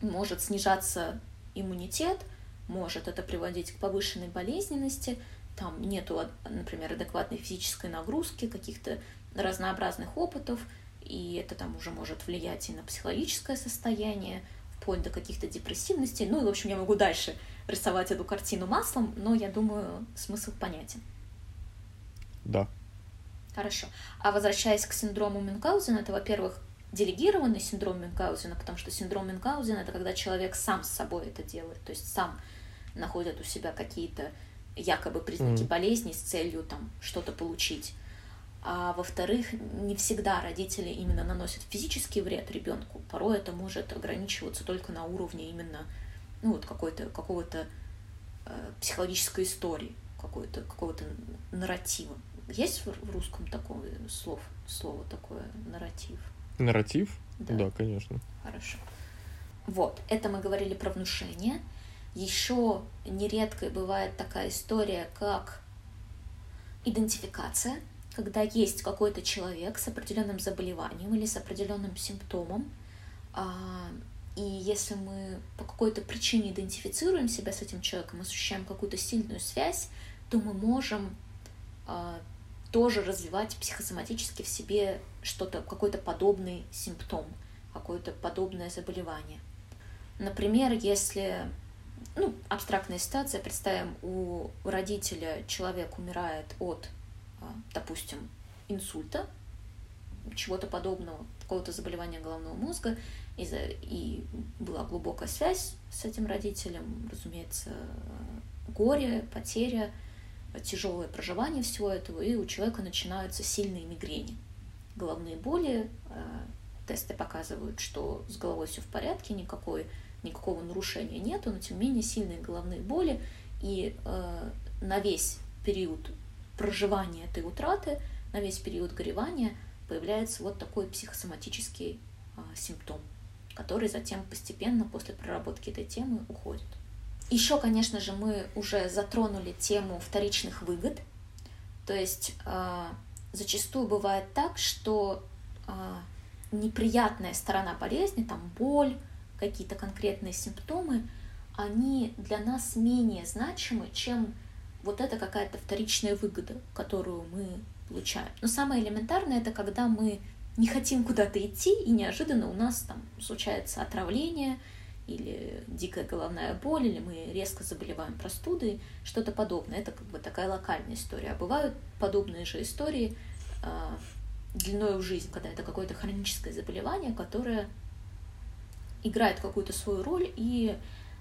может снижаться иммунитет, может это приводить к повышенной болезненности, там нету, например, адекватной физической нагрузки, каких-то разнообразных опытов, и это там уже может влиять и на психологическое состояние, вплоть до каких-то депрессивностей. Ну и, в общем, я могу дальше рисовать эту картину маслом, но я думаю, смысл понятен. Да. Хорошо. А возвращаясь к синдрому Мюнхгаузена, это, во-первых, делегированный синдром Мюнхгаузена, потому что синдром Мюнхгаузена — это когда человек сам с собой это делает, то есть сам находит у себя какие-то якобы признаки mm. болезни с целью там что-то получить. А во-вторых, не всегда родители именно наносят физический вред ребенку. Порой это может ограничиваться только на уровне именно ну, вот какой-то, какого-то э, психологической истории, какой-то, какого-то нарратива. Есть в, русском такое слов, слово такое нарратив? Нарратив? Да. да, конечно. Хорошо. Вот, это мы говорили про внушение. Еще нередко бывает такая история, как идентификация – когда есть какой-то человек с определенным заболеванием или с определенным симптомом, а, и если мы по какой-то причине идентифицируем себя с этим человеком, ощущаем какую-то сильную связь, то мы можем а, тоже развивать психосоматически в себе что-то, какой-то подобный симптом, какое-то подобное заболевание. Например, если, ну, абстрактная ситуация, представим, у родителя человек умирает от а, допустим, инсульта, чего-то подобного, какого-то заболевания головного мозга, и, за, и была глубокая связь с этим родителем, разумеется, горе, потеря, тяжелое проживание всего этого, и у человека начинаются сильные мигрени, головные боли. Э, тесты показывают, что с головой все в порядке, никакой, никакого нарушения нету, но тем не менее сильные головные боли, и э, на весь период проживания этой утраты, на весь период горевания появляется вот такой психосоматический э, симптом который затем постепенно после проработки этой темы уходит. Еще, конечно же, мы уже затронули тему вторичных выгод. То есть э, зачастую бывает так, что э, неприятная сторона болезни, там боль, какие-то конкретные симптомы, они для нас менее значимы, чем вот эта какая-то вторичная выгода, которую мы получаем. Но самое элементарное это когда мы не хотим куда-то идти, и неожиданно у нас там случается отравление или дикая головная боль, или мы резко заболеваем простудой, что-то подобное. Это как бы такая локальная история. А бывают подобные же истории э, длиной в жизнь, когда это какое-то хроническое заболевание, которое играет какую-то свою роль и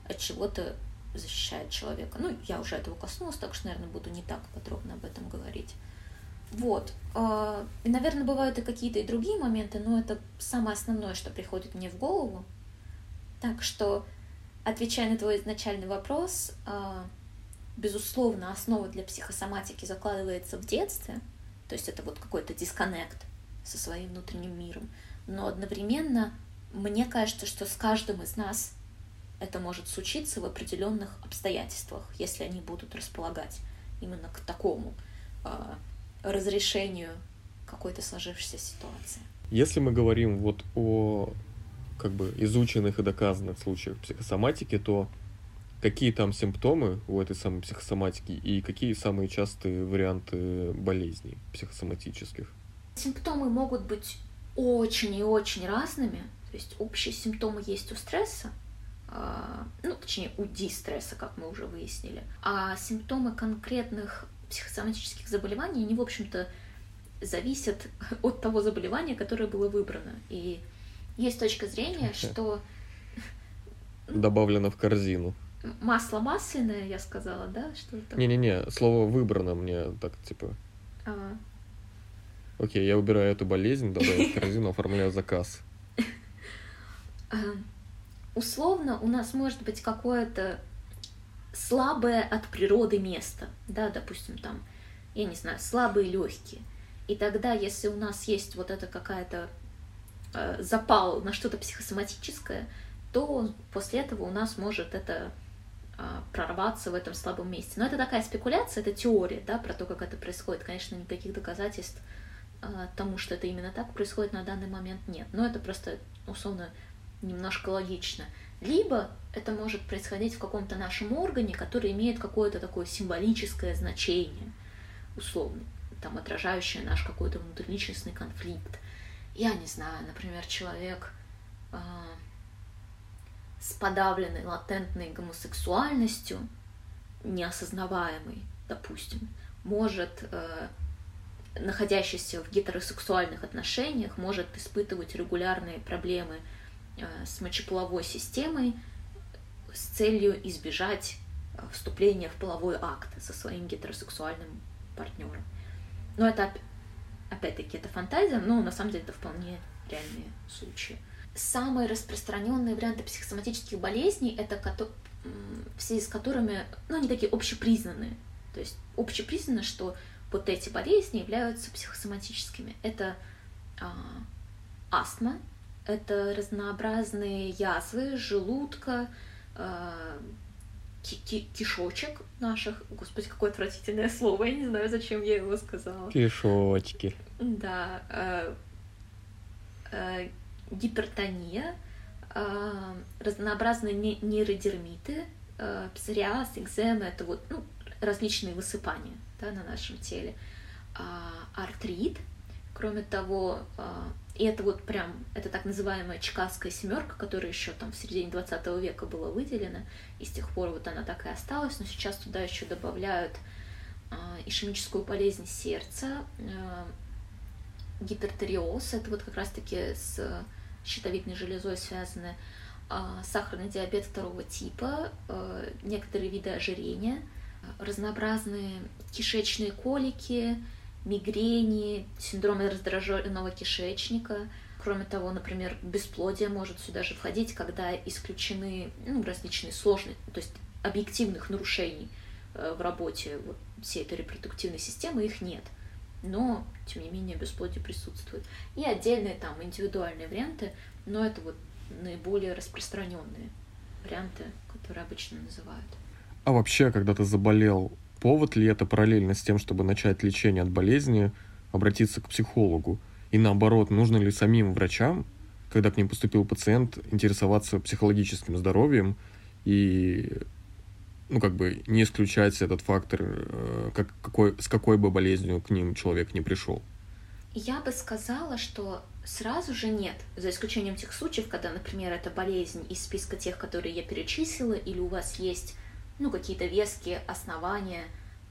от чего-то защищает человека. Ну, я уже этого коснулась, так что, наверное, буду не так подробно об этом говорить. Вот. А, и, наверное, бывают и какие-то и другие моменты, но это самое основное, что приходит мне в голову. Так что, отвечая на твой изначальный вопрос, а, безусловно, основа для психосоматики закладывается в детстве, то есть это вот какой-то дисконнект со своим внутренним миром, но одновременно мне кажется, что с каждым из нас это может случиться в определенных обстоятельствах, если они будут располагать именно к такому а, разрешению какой-то сложившейся ситуации. Если мы говорим вот о как бы изученных и доказанных случаях психосоматики, то какие там симптомы у этой самой психосоматики и какие самые частые варианты болезней психосоматических? Симптомы могут быть очень и очень разными. То есть общие симптомы есть у стресса, а, ну, точнее, у дистресса, как мы уже выяснили. А симптомы конкретных психосоматических заболеваний, они, в общем-то, зависят [LAUGHS] от того заболевания, которое было выбрано. И есть точка зрения, что... Добавлено в корзину. Масло масляное, я сказала, да? Что это? Не-не-не, слово выбрано мне так, типа... А. Окей, я убираю эту болезнь, добавляю в корзину, оформляю заказ. [LAUGHS] Условно у нас может быть какое-то слабое от природы место, да, допустим, там, я не знаю, слабые легкие. И тогда, если у нас есть вот это какая-то э, запал на что-то психосоматическое, то после этого у нас может это э, прорваться в этом слабом месте. Но это такая спекуляция, это теория, да, про то, как это происходит. Конечно, никаких доказательств э, тому, что это именно так происходит на данный момент нет. Но это просто, условно, немножко логично. Либо это может происходить в каком-то нашем органе, который имеет какое-то такое символическое значение, условно, там, отражающее наш какой-то внутриличностный конфликт. Я не знаю, например, человек э, с подавленной латентной гомосексуальностью, неосознаваемой, допустим, может, э, находящийся в гетеросексуальных отношениях, может испытывать регулярные проблемы с мочеполовой системой с целью избежать э, вступления в половой акт со своим гетеросексуальным партнером. Но это, опять-таки, это фантазия, но на самом деле это вполне реальные случаи. Самые распространенные варианты психосоматических болезней это в связи с которыми, ну, они такие общепризнанные. То есть общепризнано, что вот эти болезни являются психосоматическими. Это а, астма, это разнообразные язвы желудка, э, кишочек наших. Господи, какое отвратительное слово, я не знаю, зачем я его сказала. Кишочки. Да. Э, э, гипертония, разнообразные нейродермиты, псориаз, экзема, это вот ну, различные высыпания да, на нашем теле, а, артрит, кроме того, и это вот прям, это так называемая чикагская семерка, которая еще там в середине 20 века была выделена, и с тех пор вот она так и осталась, но сейчас туда еще добавляют э, ишемическую болезнь сердца, э, гипертериоз, это вот как раз-таки с щитовидной железой связаны, а, сахарный диабет второго типа, а, некоторые виды ожирения, разнообразные кишечные колики, мигрени, синдромы раздраженного кишечника. Кроме того, например, бесплодие может сюда же входить, когда исключены ну, различные сложные, то есть объективных нарушений э, в работе вот, всей этой репродуктивной системы, их нет. Но, тем не менее, бесплодие присутствует. И отдельные там индивидуальные варианты, но это вот наиболее распространенные варианты, которые обычно называют. А вообще, когда ты заболел, повод ли это параллельно с тем, чтобы начать лечение от болезни, обратиться к психологу? И наоборот, нужно ли самим врачам, когда к ним поступил пациент, интересоваться психологическим здоровьем и ну, как бы не исключать этот фактор, э, как, какой, с какой бы болезнью к ним человек не пришел? Я бы сказала, что сразу же нет, за исключением тех случаев, когда, например, это болезнь из списка тех, которые я перечислила, или у вас есть ну, какие-то веские основания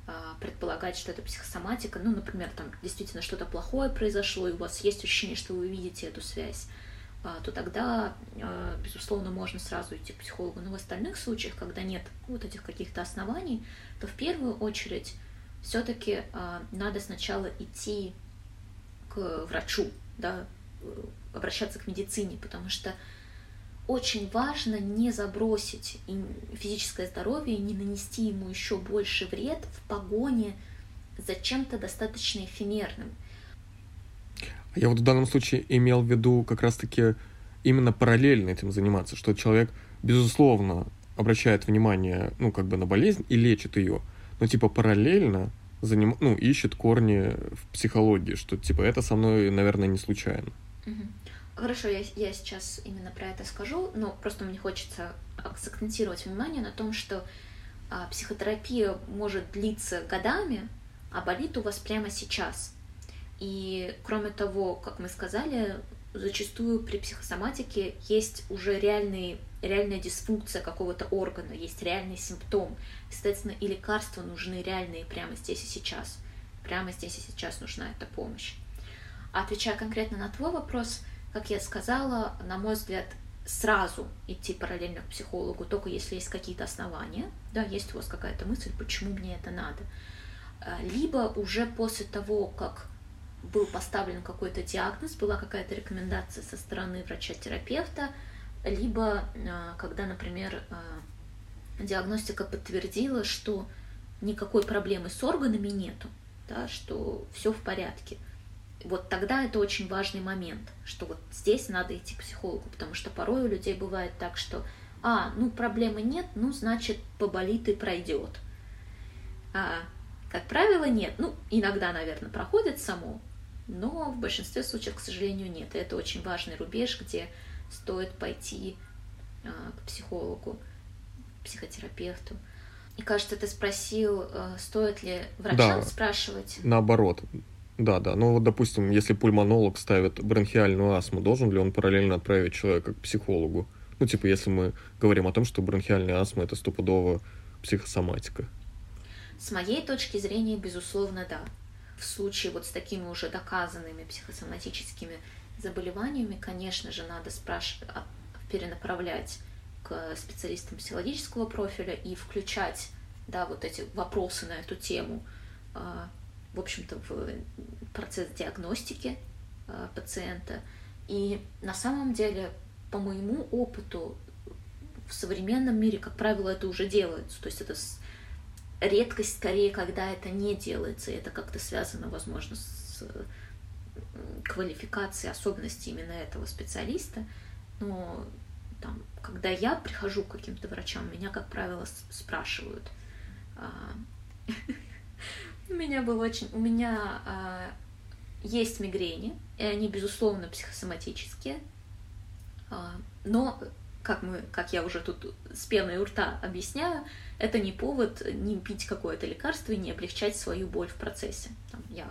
а, предполагать, что это психосоматика, ну, например, там действительно что-то плохое произошло, и у вас есть ощущение, что вы видите эту связь, а, то тогда, а, безусловно, можно сразу идти к психологу. Но в остальных случаях, когда нет вот этих каких-то оснований, то в первую очередь все-таки надо сначала идти к врачу, да, э, обращаться к медицине, потому что очень важно не забросить физическое здоровье, не нанести ему еще больше вред в погоне за чем-то достаточно эфемерным. Я вот в данном случае имел в виду как раз-таки именно параллельно этим заниматься, что человек, безусловно, обращает внимание, ну, как бы на болезнь и лечит ее, но типа параллельно заним... ну, ищет корни в психологии, что типа это со мной, наверное, не случайно. Угу. Хорошо, я, я сейчас именно про это скажу, но просто мне хочется сакцентировать внимание на том, что а, психотерапия может длиться годами, а болит у вас прямо сейчас. И кроме того, как мы сказали, зачастую при психосоматике есть уже реальный, реальная дисфункция какого-то органа, есть реальный симптом. Соответственно, и лекарства нужны реальные прямо здесь и сейчас. Прямо здесь и сейчас нужна эта помощь. Отвечая конкретно на твой вопрос – как я сказала, на мой взгляд, сразу идти параллельно к психологу, только если есть какие-то основания, да, есть у вас какая-то мысль, почему мне это надо. А, либо уже после того, как был поставлен какой-то диагноз, была какая-то рекомендация со стороны врача-терапевта, либо а, когда, например, а, диагностика подтвердила, что никакой проблемы с органами нету, да, что все в порядке вот тогда это очень важный момент, что вот здесь надо идти к психологу, потому что порой у людей бывает так, что а, ну проблемы нет, ну значит поболит и пройдет. А, как правило, нет. Ну, иногда, наверное, проходит само, но в большинстве случаев, к сожалению, нет. И это очень важный рубеж, где стоит пойти а, к психологу, психотерапевту. И кажется, ты спросил, а, стоит ли врачам да, спрашивать. Наоборот, да, да. Ну вот, допустим, если пульмонолог ставит бронхиальную астму, должен ли он параллельно отправить человека к психологу? Ну, типа, если мы говорим о том, что бронхиальная астма это стопудово психосоматика. С моей точки зрения, безусловно, да. В случае вот с такими уже доказанными психосоматическими заболеваниями, конечно же, надо спрашивать, перенаправлять к специалистам психологического профиля и включать, да, вот эти вопросы на эту тему а, в общем-то, в процесс диагностики э, пациента. И на самом деле, по моему опыту, в современном мире, как правило, это уже делается. То есть это редкость скорее, когда это не делается, и это как-то связано, возможно, с квалификацией, особенностей именно этого специалиста. Но там, когда я прихожу к каким-то врачам, меня, как правило, спрашивают, а, [LAUGHS] У меня был очень... У меня а, есть мигрени, и они, безусловно, психосоматические. А, но, как, мы, как я уже тут с пеной у рта объясняю, это не повод не пить какое-то лекарство и не облегчать свою боль в процессе. Там, я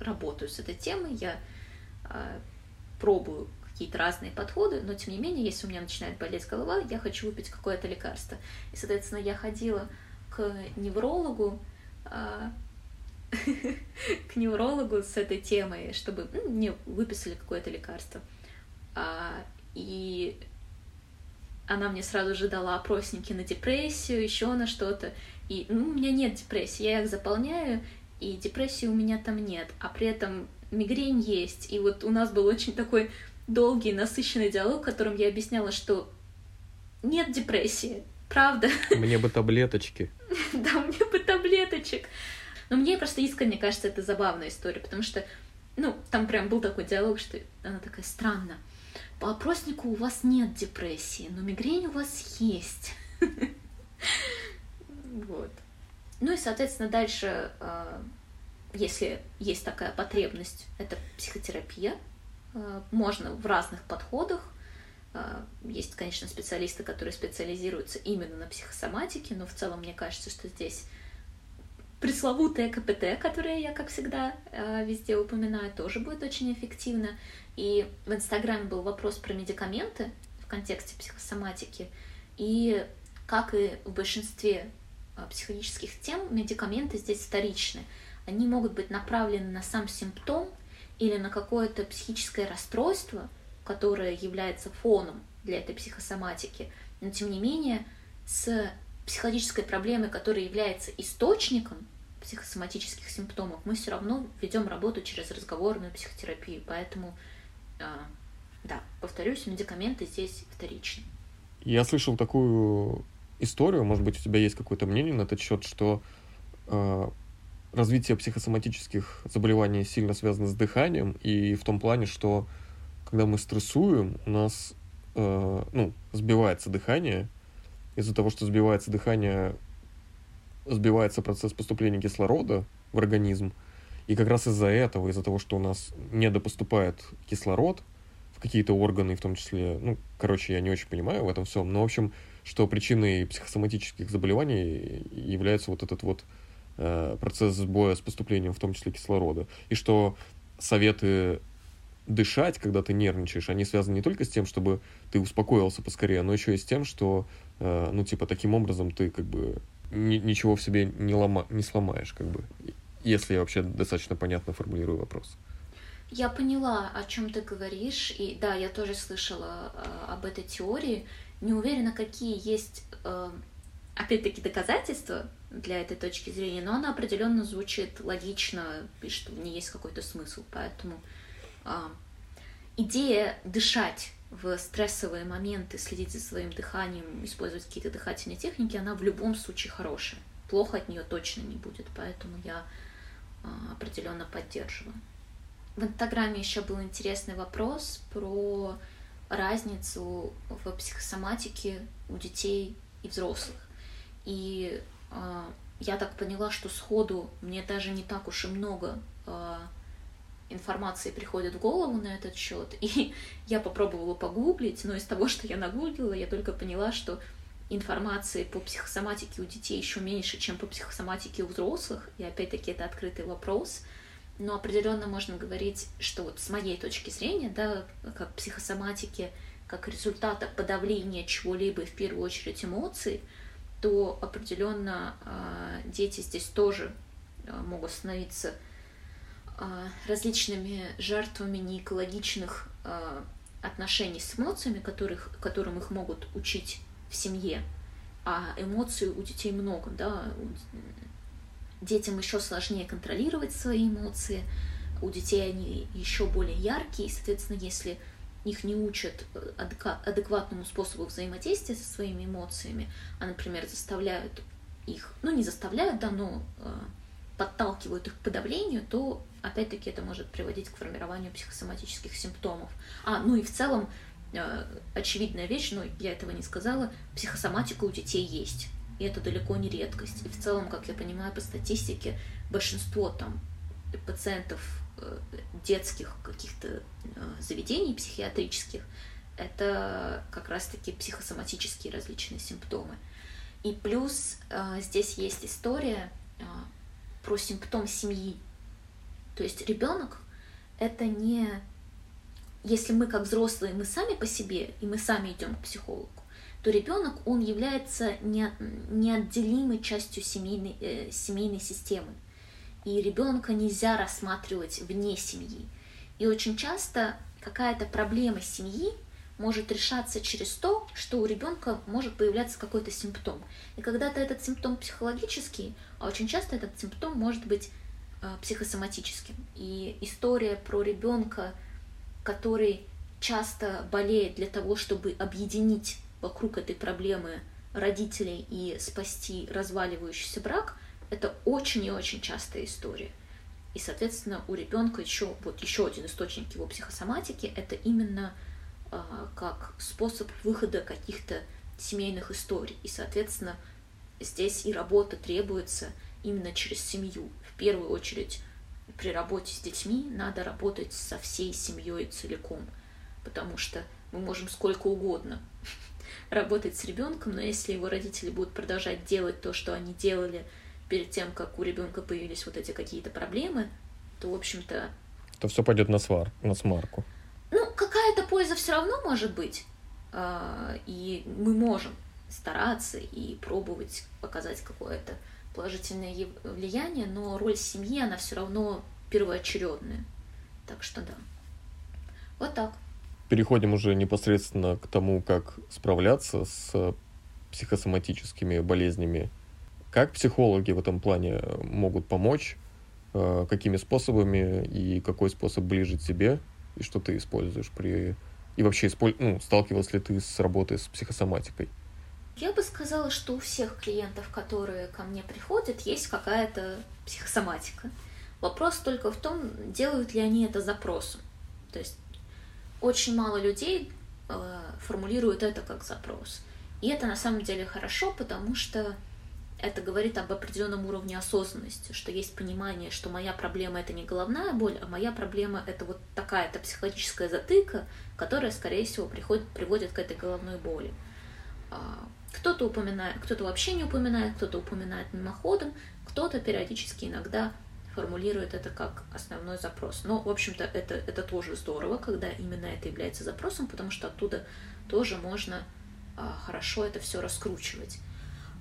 работаю с этой темой, я а, пробую какие-то разные подходы, но тем не менее, если у меня начинает болеть голова, я хочу выпить какое-то лекарство. И, соответственно, я ходила к неврологу, [LAUGHS] к неврологу с этой темой, чтобы ну, мне выписали какое-то лекарство. А, и она мне сразу же дала опросники на депрессию, еще на что-то. И ну, у меня нет депрессии, я их заполняю, и депрессии у меня там нет. А при этом мигрень есть. И вот у нас был очень такой долгий, насыщенный диалог, в котором я объясняла, что нет депрессии, правда. Мне бы таблеточки. [LAUGHS] Да, мне бы таблеточек. Но мне просто искренне кажется, это забавная история, потому что, ну, там прям был такой диалог, что она такая странная по опроснику у вас нет депрессии, но мигрень у вас есть. [LAUGHS] Вот. Ну и, соответственно, дальше, а, если есть такая потребность, это психотерапия. А, можно в разных подходах. А, есть, конечно, специалисты, которые специализируются именно на психосоматике, но в целом мне кажется, что здесь пресловутое КПТ, которое я, как всегда, везде упоминаю, тоже будет очень эффективно. И в Инстаграме был вопрос про медикаменты в контексте психосоматики. И как и в большинстве а, психологических тем, медикаменты здесь вторичны. Они могут быть направлены на сам симптом или на какое-то психическое расстройство, которое является фоном для этой психосоматики. Но тем не менее, с психологической проблемой, которая является источником психосоматических симптомов, мы все равно ведем работу через разговорную психотерапию. Поэтому а, да, повторюсь, медикаменты здесь вторичны. Я слышал такую историю, может быть, у тебя есть какое-то мнение на этот счет, что э, развитие психосоматических заболеваний сильно связано с дыханием, и в том плане, что когда мы стрессуем, у нас э, ну, сбивается дыхание. Из-за того, что сбивается дыхание, сбивается процесс поступления кислорода в организм, и как раз из-за этого, из-за того, что у нас недопоступает кислород в какие-то органы, в том числе, ну, короче, я не очень понимаю в этом всем, но, в общем, что причиной психосоматических заболеваний является вот этот вот э, процесс сбоя с поступлением, в том числе кислорода. И что советы дышать, когда ты нервничаешь, они связаны не только с тем, чтобы ты успокоился поскорее, но еще и с тем, что, э, ну, типа, таким образом ты, как бы, ни, ничего в себе не, лома, не сломаешь, как бы если я вообще достаточно понятно формулирую вопрос. Я поняла, о чем ты говоришь, и да, я тоже слышала э, об этой теории. Не уверена, какие есть, э, опять-таки, доказательства для этой точки зрения, но она определенно звучит логично, и что в ней есть какой-то смысл. Поэтому э, идея дышать в стрессовые моменты, следить за своим дыханием, использовать какие-то дыхательные техники, она в любом случае хорошая. Плохо от нее точно не будет, поэтому я а, определенно поддерживаю. В Инстаграме еще был интересный вопрос про разницу в психосоматике у детей и взрослых. И э, я так поняла, что сходу мне даже не так уж и много э, информации приходит в голову на этот счет. И [LAUGHS] я попробовала погуглить, но из того, что я нагуглила, я только поняла, что информации по психосоматике у детей еще меньше, чем по психосоматике у взрослых, и опять-таки это открытый вопрос, но определенно можно говорить, что вот с моей точки зрения, да, как психосоматики, как результата подавления чего-либо, в первую очередь эмоций, то определенно э, дети здесь тоже э, могут становиться различными жертвами неэкологичных э, отношений с эмоциями, которых, которым их могут учить в семье, а эмоций у детей много, да, детям еще сложнее контролировать свои эмоции, у детей они еще более яркие, и, соответственно, если их не учат э, адекватному способу взаимодействия со своими эмоциями, а, например, заставляют их, ну, не заставляют, да, но э, подталкивают их к подавлению, то, опять-таки, это может приводить к формированию психосоматических симптомов. А, ну и в целом Э, очевидная вещь, но я этого не сказала, психосоматика у детей есть. И это далеко не редкость. И в целом, как я понимаю по статистике, большинство там пациентов э, детских каких-то э, заведений психиатрических, это как раз-таки психосоматические различные симптомы. И плюс здесь есть история про симптом семьи. То есть ребенок это не если мы как взрослые, мы сами по себе, и мы сами идем к психологу, то ребенок, он является не, неотделимой частью семейной, э, семейной системы. и ребенка нельзя рассматривать вне семьи. И очень часто какая-то проблема семьи может решаться через то, что у ребенка может появляться какой-то симптом. И когда-то этот симптом психологический, а очень часто этот симптом может быть психосоматическим. И история про ребенка, который часто болеет для того, чтобы объединить вокруг этой проблемы родителей и спасти разваливающийся брак, это очень и очень частая история. И, соответственно, у ребенка еще вот еще один источник его психосоматики это именно а, как способ выхода каких-то семейных историй. И, соответственно, здесь и работа требуется именно через семью. В первую очередь, при работе с детьми надо работать со всей семьей целиком, потому что мы можем сколько угодно [LAUGHS] работать с ребенком, но если его родители будут продолжать делать то, что они делали перед тем, как у ребенка появились вот эти какие-то проблемы, то, в общем-то... То все пойдет на свар, на смарку. Ну, какая-то польза все равно может быть. А, и мы можем стараться и пробовать показать какое-то положительное влияние, но роль семьи, она все равно первоочередная. Так что да. Вот так. Переходим уже непосредственно к тому, как справляться с психосоматическими болезнями. Как психологи в этом плане могут помочь? А, какими способами и какой способ ближе к тебе? и что ты используешь при... И вообще, ну, сталкивалась ли ты с работой с психосоматикой? Я бы сказала, что у всех клиентов, которые ко мне приходят, есть какая-то психосоматика. Вопрос только в том, делают ли они это запросом. То есть очень мало людей э, формулируют это как запрос. И это на самом деле хорошо, потому что это говорит об определенном уровне осознанности, что есть понимание, что моя проблема это не головная боль, а моя проблема это вот такая-то психологическая затыка, которая, скорее всего, приходит, приводит к этой головной боли. Кто-то упоминает, кто-то вообще не упоминает, кто-то упоминает мимоходом, кто-то периодически иногда формулирует это как основной запрос. Но, в общем-то, это, это тоже здорово, когда именно это является запросом, потому что оттуда тоже можно а, хорошо это все раскручивать.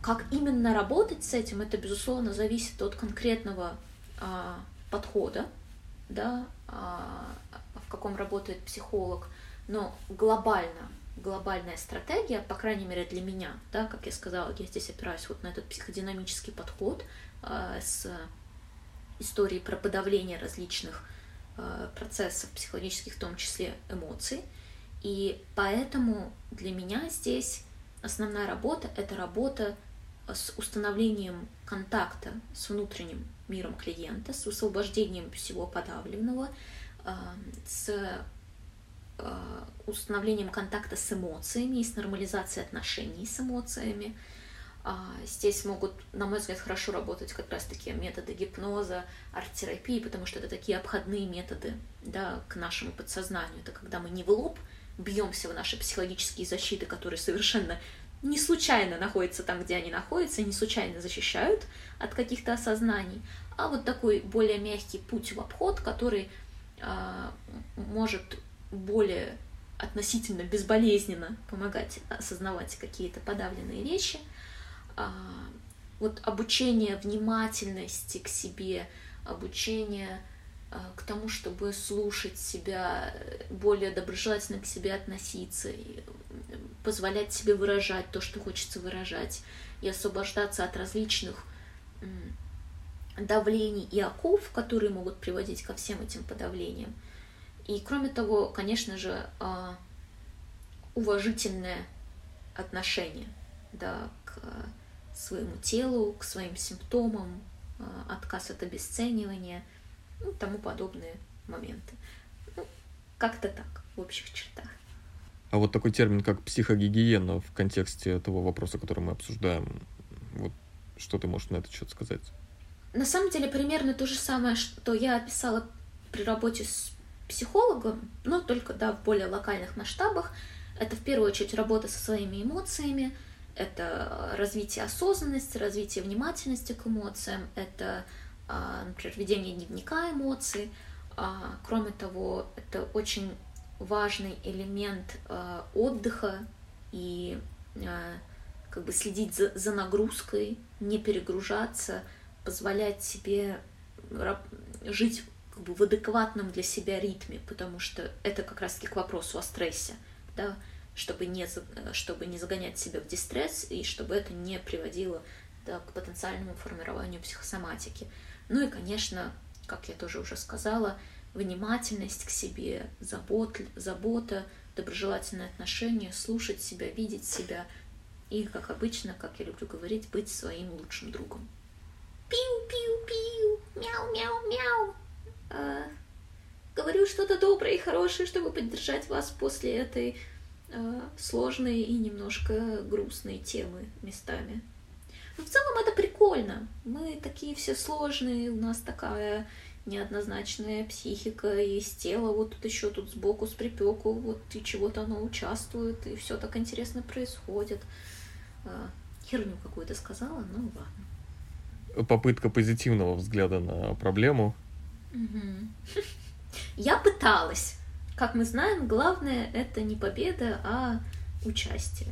Как именно работать с этим, это, безусловно, зависит от конкретного а, подхода, да, а, в каком работает психолог, но глобально, глобальная стратегия, по крайней мере для меня, да, как я сказала, я здесь опираюсь вот на этот психодинамический подход а, с историей про подавление различных а, процессов психологических, в том числе эмоций, и поэтому для меня здесь основная работа — это работа с установлением контакта с внутренним миром клиента, с освобождением всего подавленного, с а, установлением контакта с эмоциями и с нормализацией отношений с эмоциями. А, здесь могут, на мой взгляд, хорошо работать как раз-таки методы гипноза, арт-терапии, потому что это такие обходные методы да, к нашему подсознанию. Это когда мы не в лоб бьемся в наши психологические защиты, которые совершенно не случайно находятся там, где они находятся, не случайно защищают от каких-то осознаний, а вот такой более мягкий путь в обход, который э, может более относительно безболезненно помогать осознавать какие-то подавленные вещи. Э, вот обучение внимательности к себе, обучение э, к тому, чтобы слушать себя, более доброжелательно к себе относиться, позволять себе выражать то, что хочется выражать, и освобождаться от различных давлений и оков, которые могут приводить ко всем этим подавлениям. И кроме того, конечно же, а, уважительное отношение да, к своему телу, к своим симптомам, а, отказ от обесценивания, ну, тому подобные моменты. Ну, как-то так, в общих чертах. А вот такой термин, как психогигиена в контексте того вопроса, который мы обсуждаем, вот что ты можешь на этот счет сказать? На самом деле примерно то же самое, что я описала при работе с психологом, но только да, в более локальных масштабах. Это в первую очередь работа со своими эмоциями, это развитие осознанности, развитие внимательности к эмоциям, это, а, например, ведение дневника эмоций. А, кроме того, это очень важный элемент э, отдыха и как бы следить за, за нагрузкой, не перегружаться, позволять себе жить как бы в адекватном для себя ритме, потому что это как раз-таки к вопросу о стрессе, да, чтобы не, чтобы не загонять себя в дистресс и чтобы это не приводило да, к потенциальному формированию психосоматики. Ну и, конечно, как я тоже уже сказала, внимательность к себе, забот, забота, доброжелательное отношение, слушать себя, видеть себя и, как обычно, как я люблю говорить, быть своим лучшим другом. Пиу-пиу-пиу, мяу-мяу-мяу. А, говорю что-то доброе и хорошее, чтобы поддержать вас после этой а, сложной и немножко грустной темы местами. Но в целом это прикольно. Мы такие все сложные, у нас такая неоднозначная психика, есть тело, вот тут еще тут сбоку с припеку, вот и чего-то оно участвует, и все так интересно происходит. А, херню какую-то сказала, ну ладно. Попытка позитивного взгляда на проблему. [LAUGHS] Я пыталась. Как мы знаем, главное это не победа, а участие.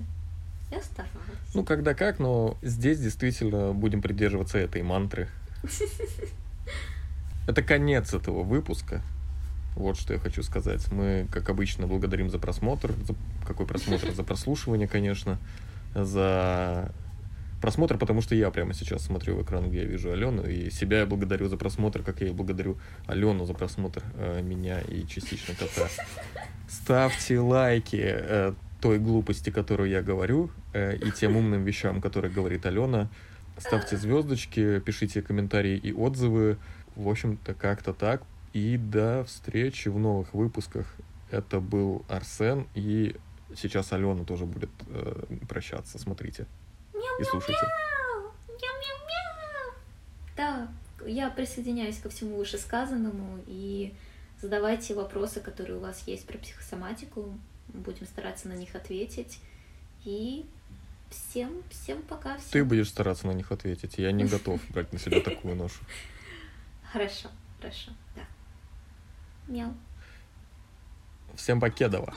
Я старалась. Ну, когда как, но здесь действительно будем придерживаться этой мантры. [LAUGHS] Это конец этого выпуска. Вот что я хочу сказать. Мы, как обычно, благодарим за просмотр. За какой просмотр? За прослушивание, конечно. За просмотр, потому что я прямо сейчас смотрю в экран, где я вижу Алену, и себя я благодарю за просмотр, как я и благодарю Алену за просмотр э, меня и частично кота. Ставьте лайки э, той глупости, которую я говорю, э, и тем умным вещам, которые говорит Алена. Ставьте звездочки, пишите комментарии и отзывы. В общем-то, как-то так. И до встречи в новых выпусках. Это был Арсен, и сейчас Алена тоже будет э, прощаться. Смотрите и слушайте. Да, я присоединяюсь ко всему вышесказанному и задавайте вопросы, которые у вас есть про психосоматику. Будем стараться на них ответить. И всем, всем пока. Всем. Ты будешь стараться на них ответить. Я не готов брать на себя такую ношу. [LAUGHS] Хорошо, хорошо, да. Мяу. Всем покедово.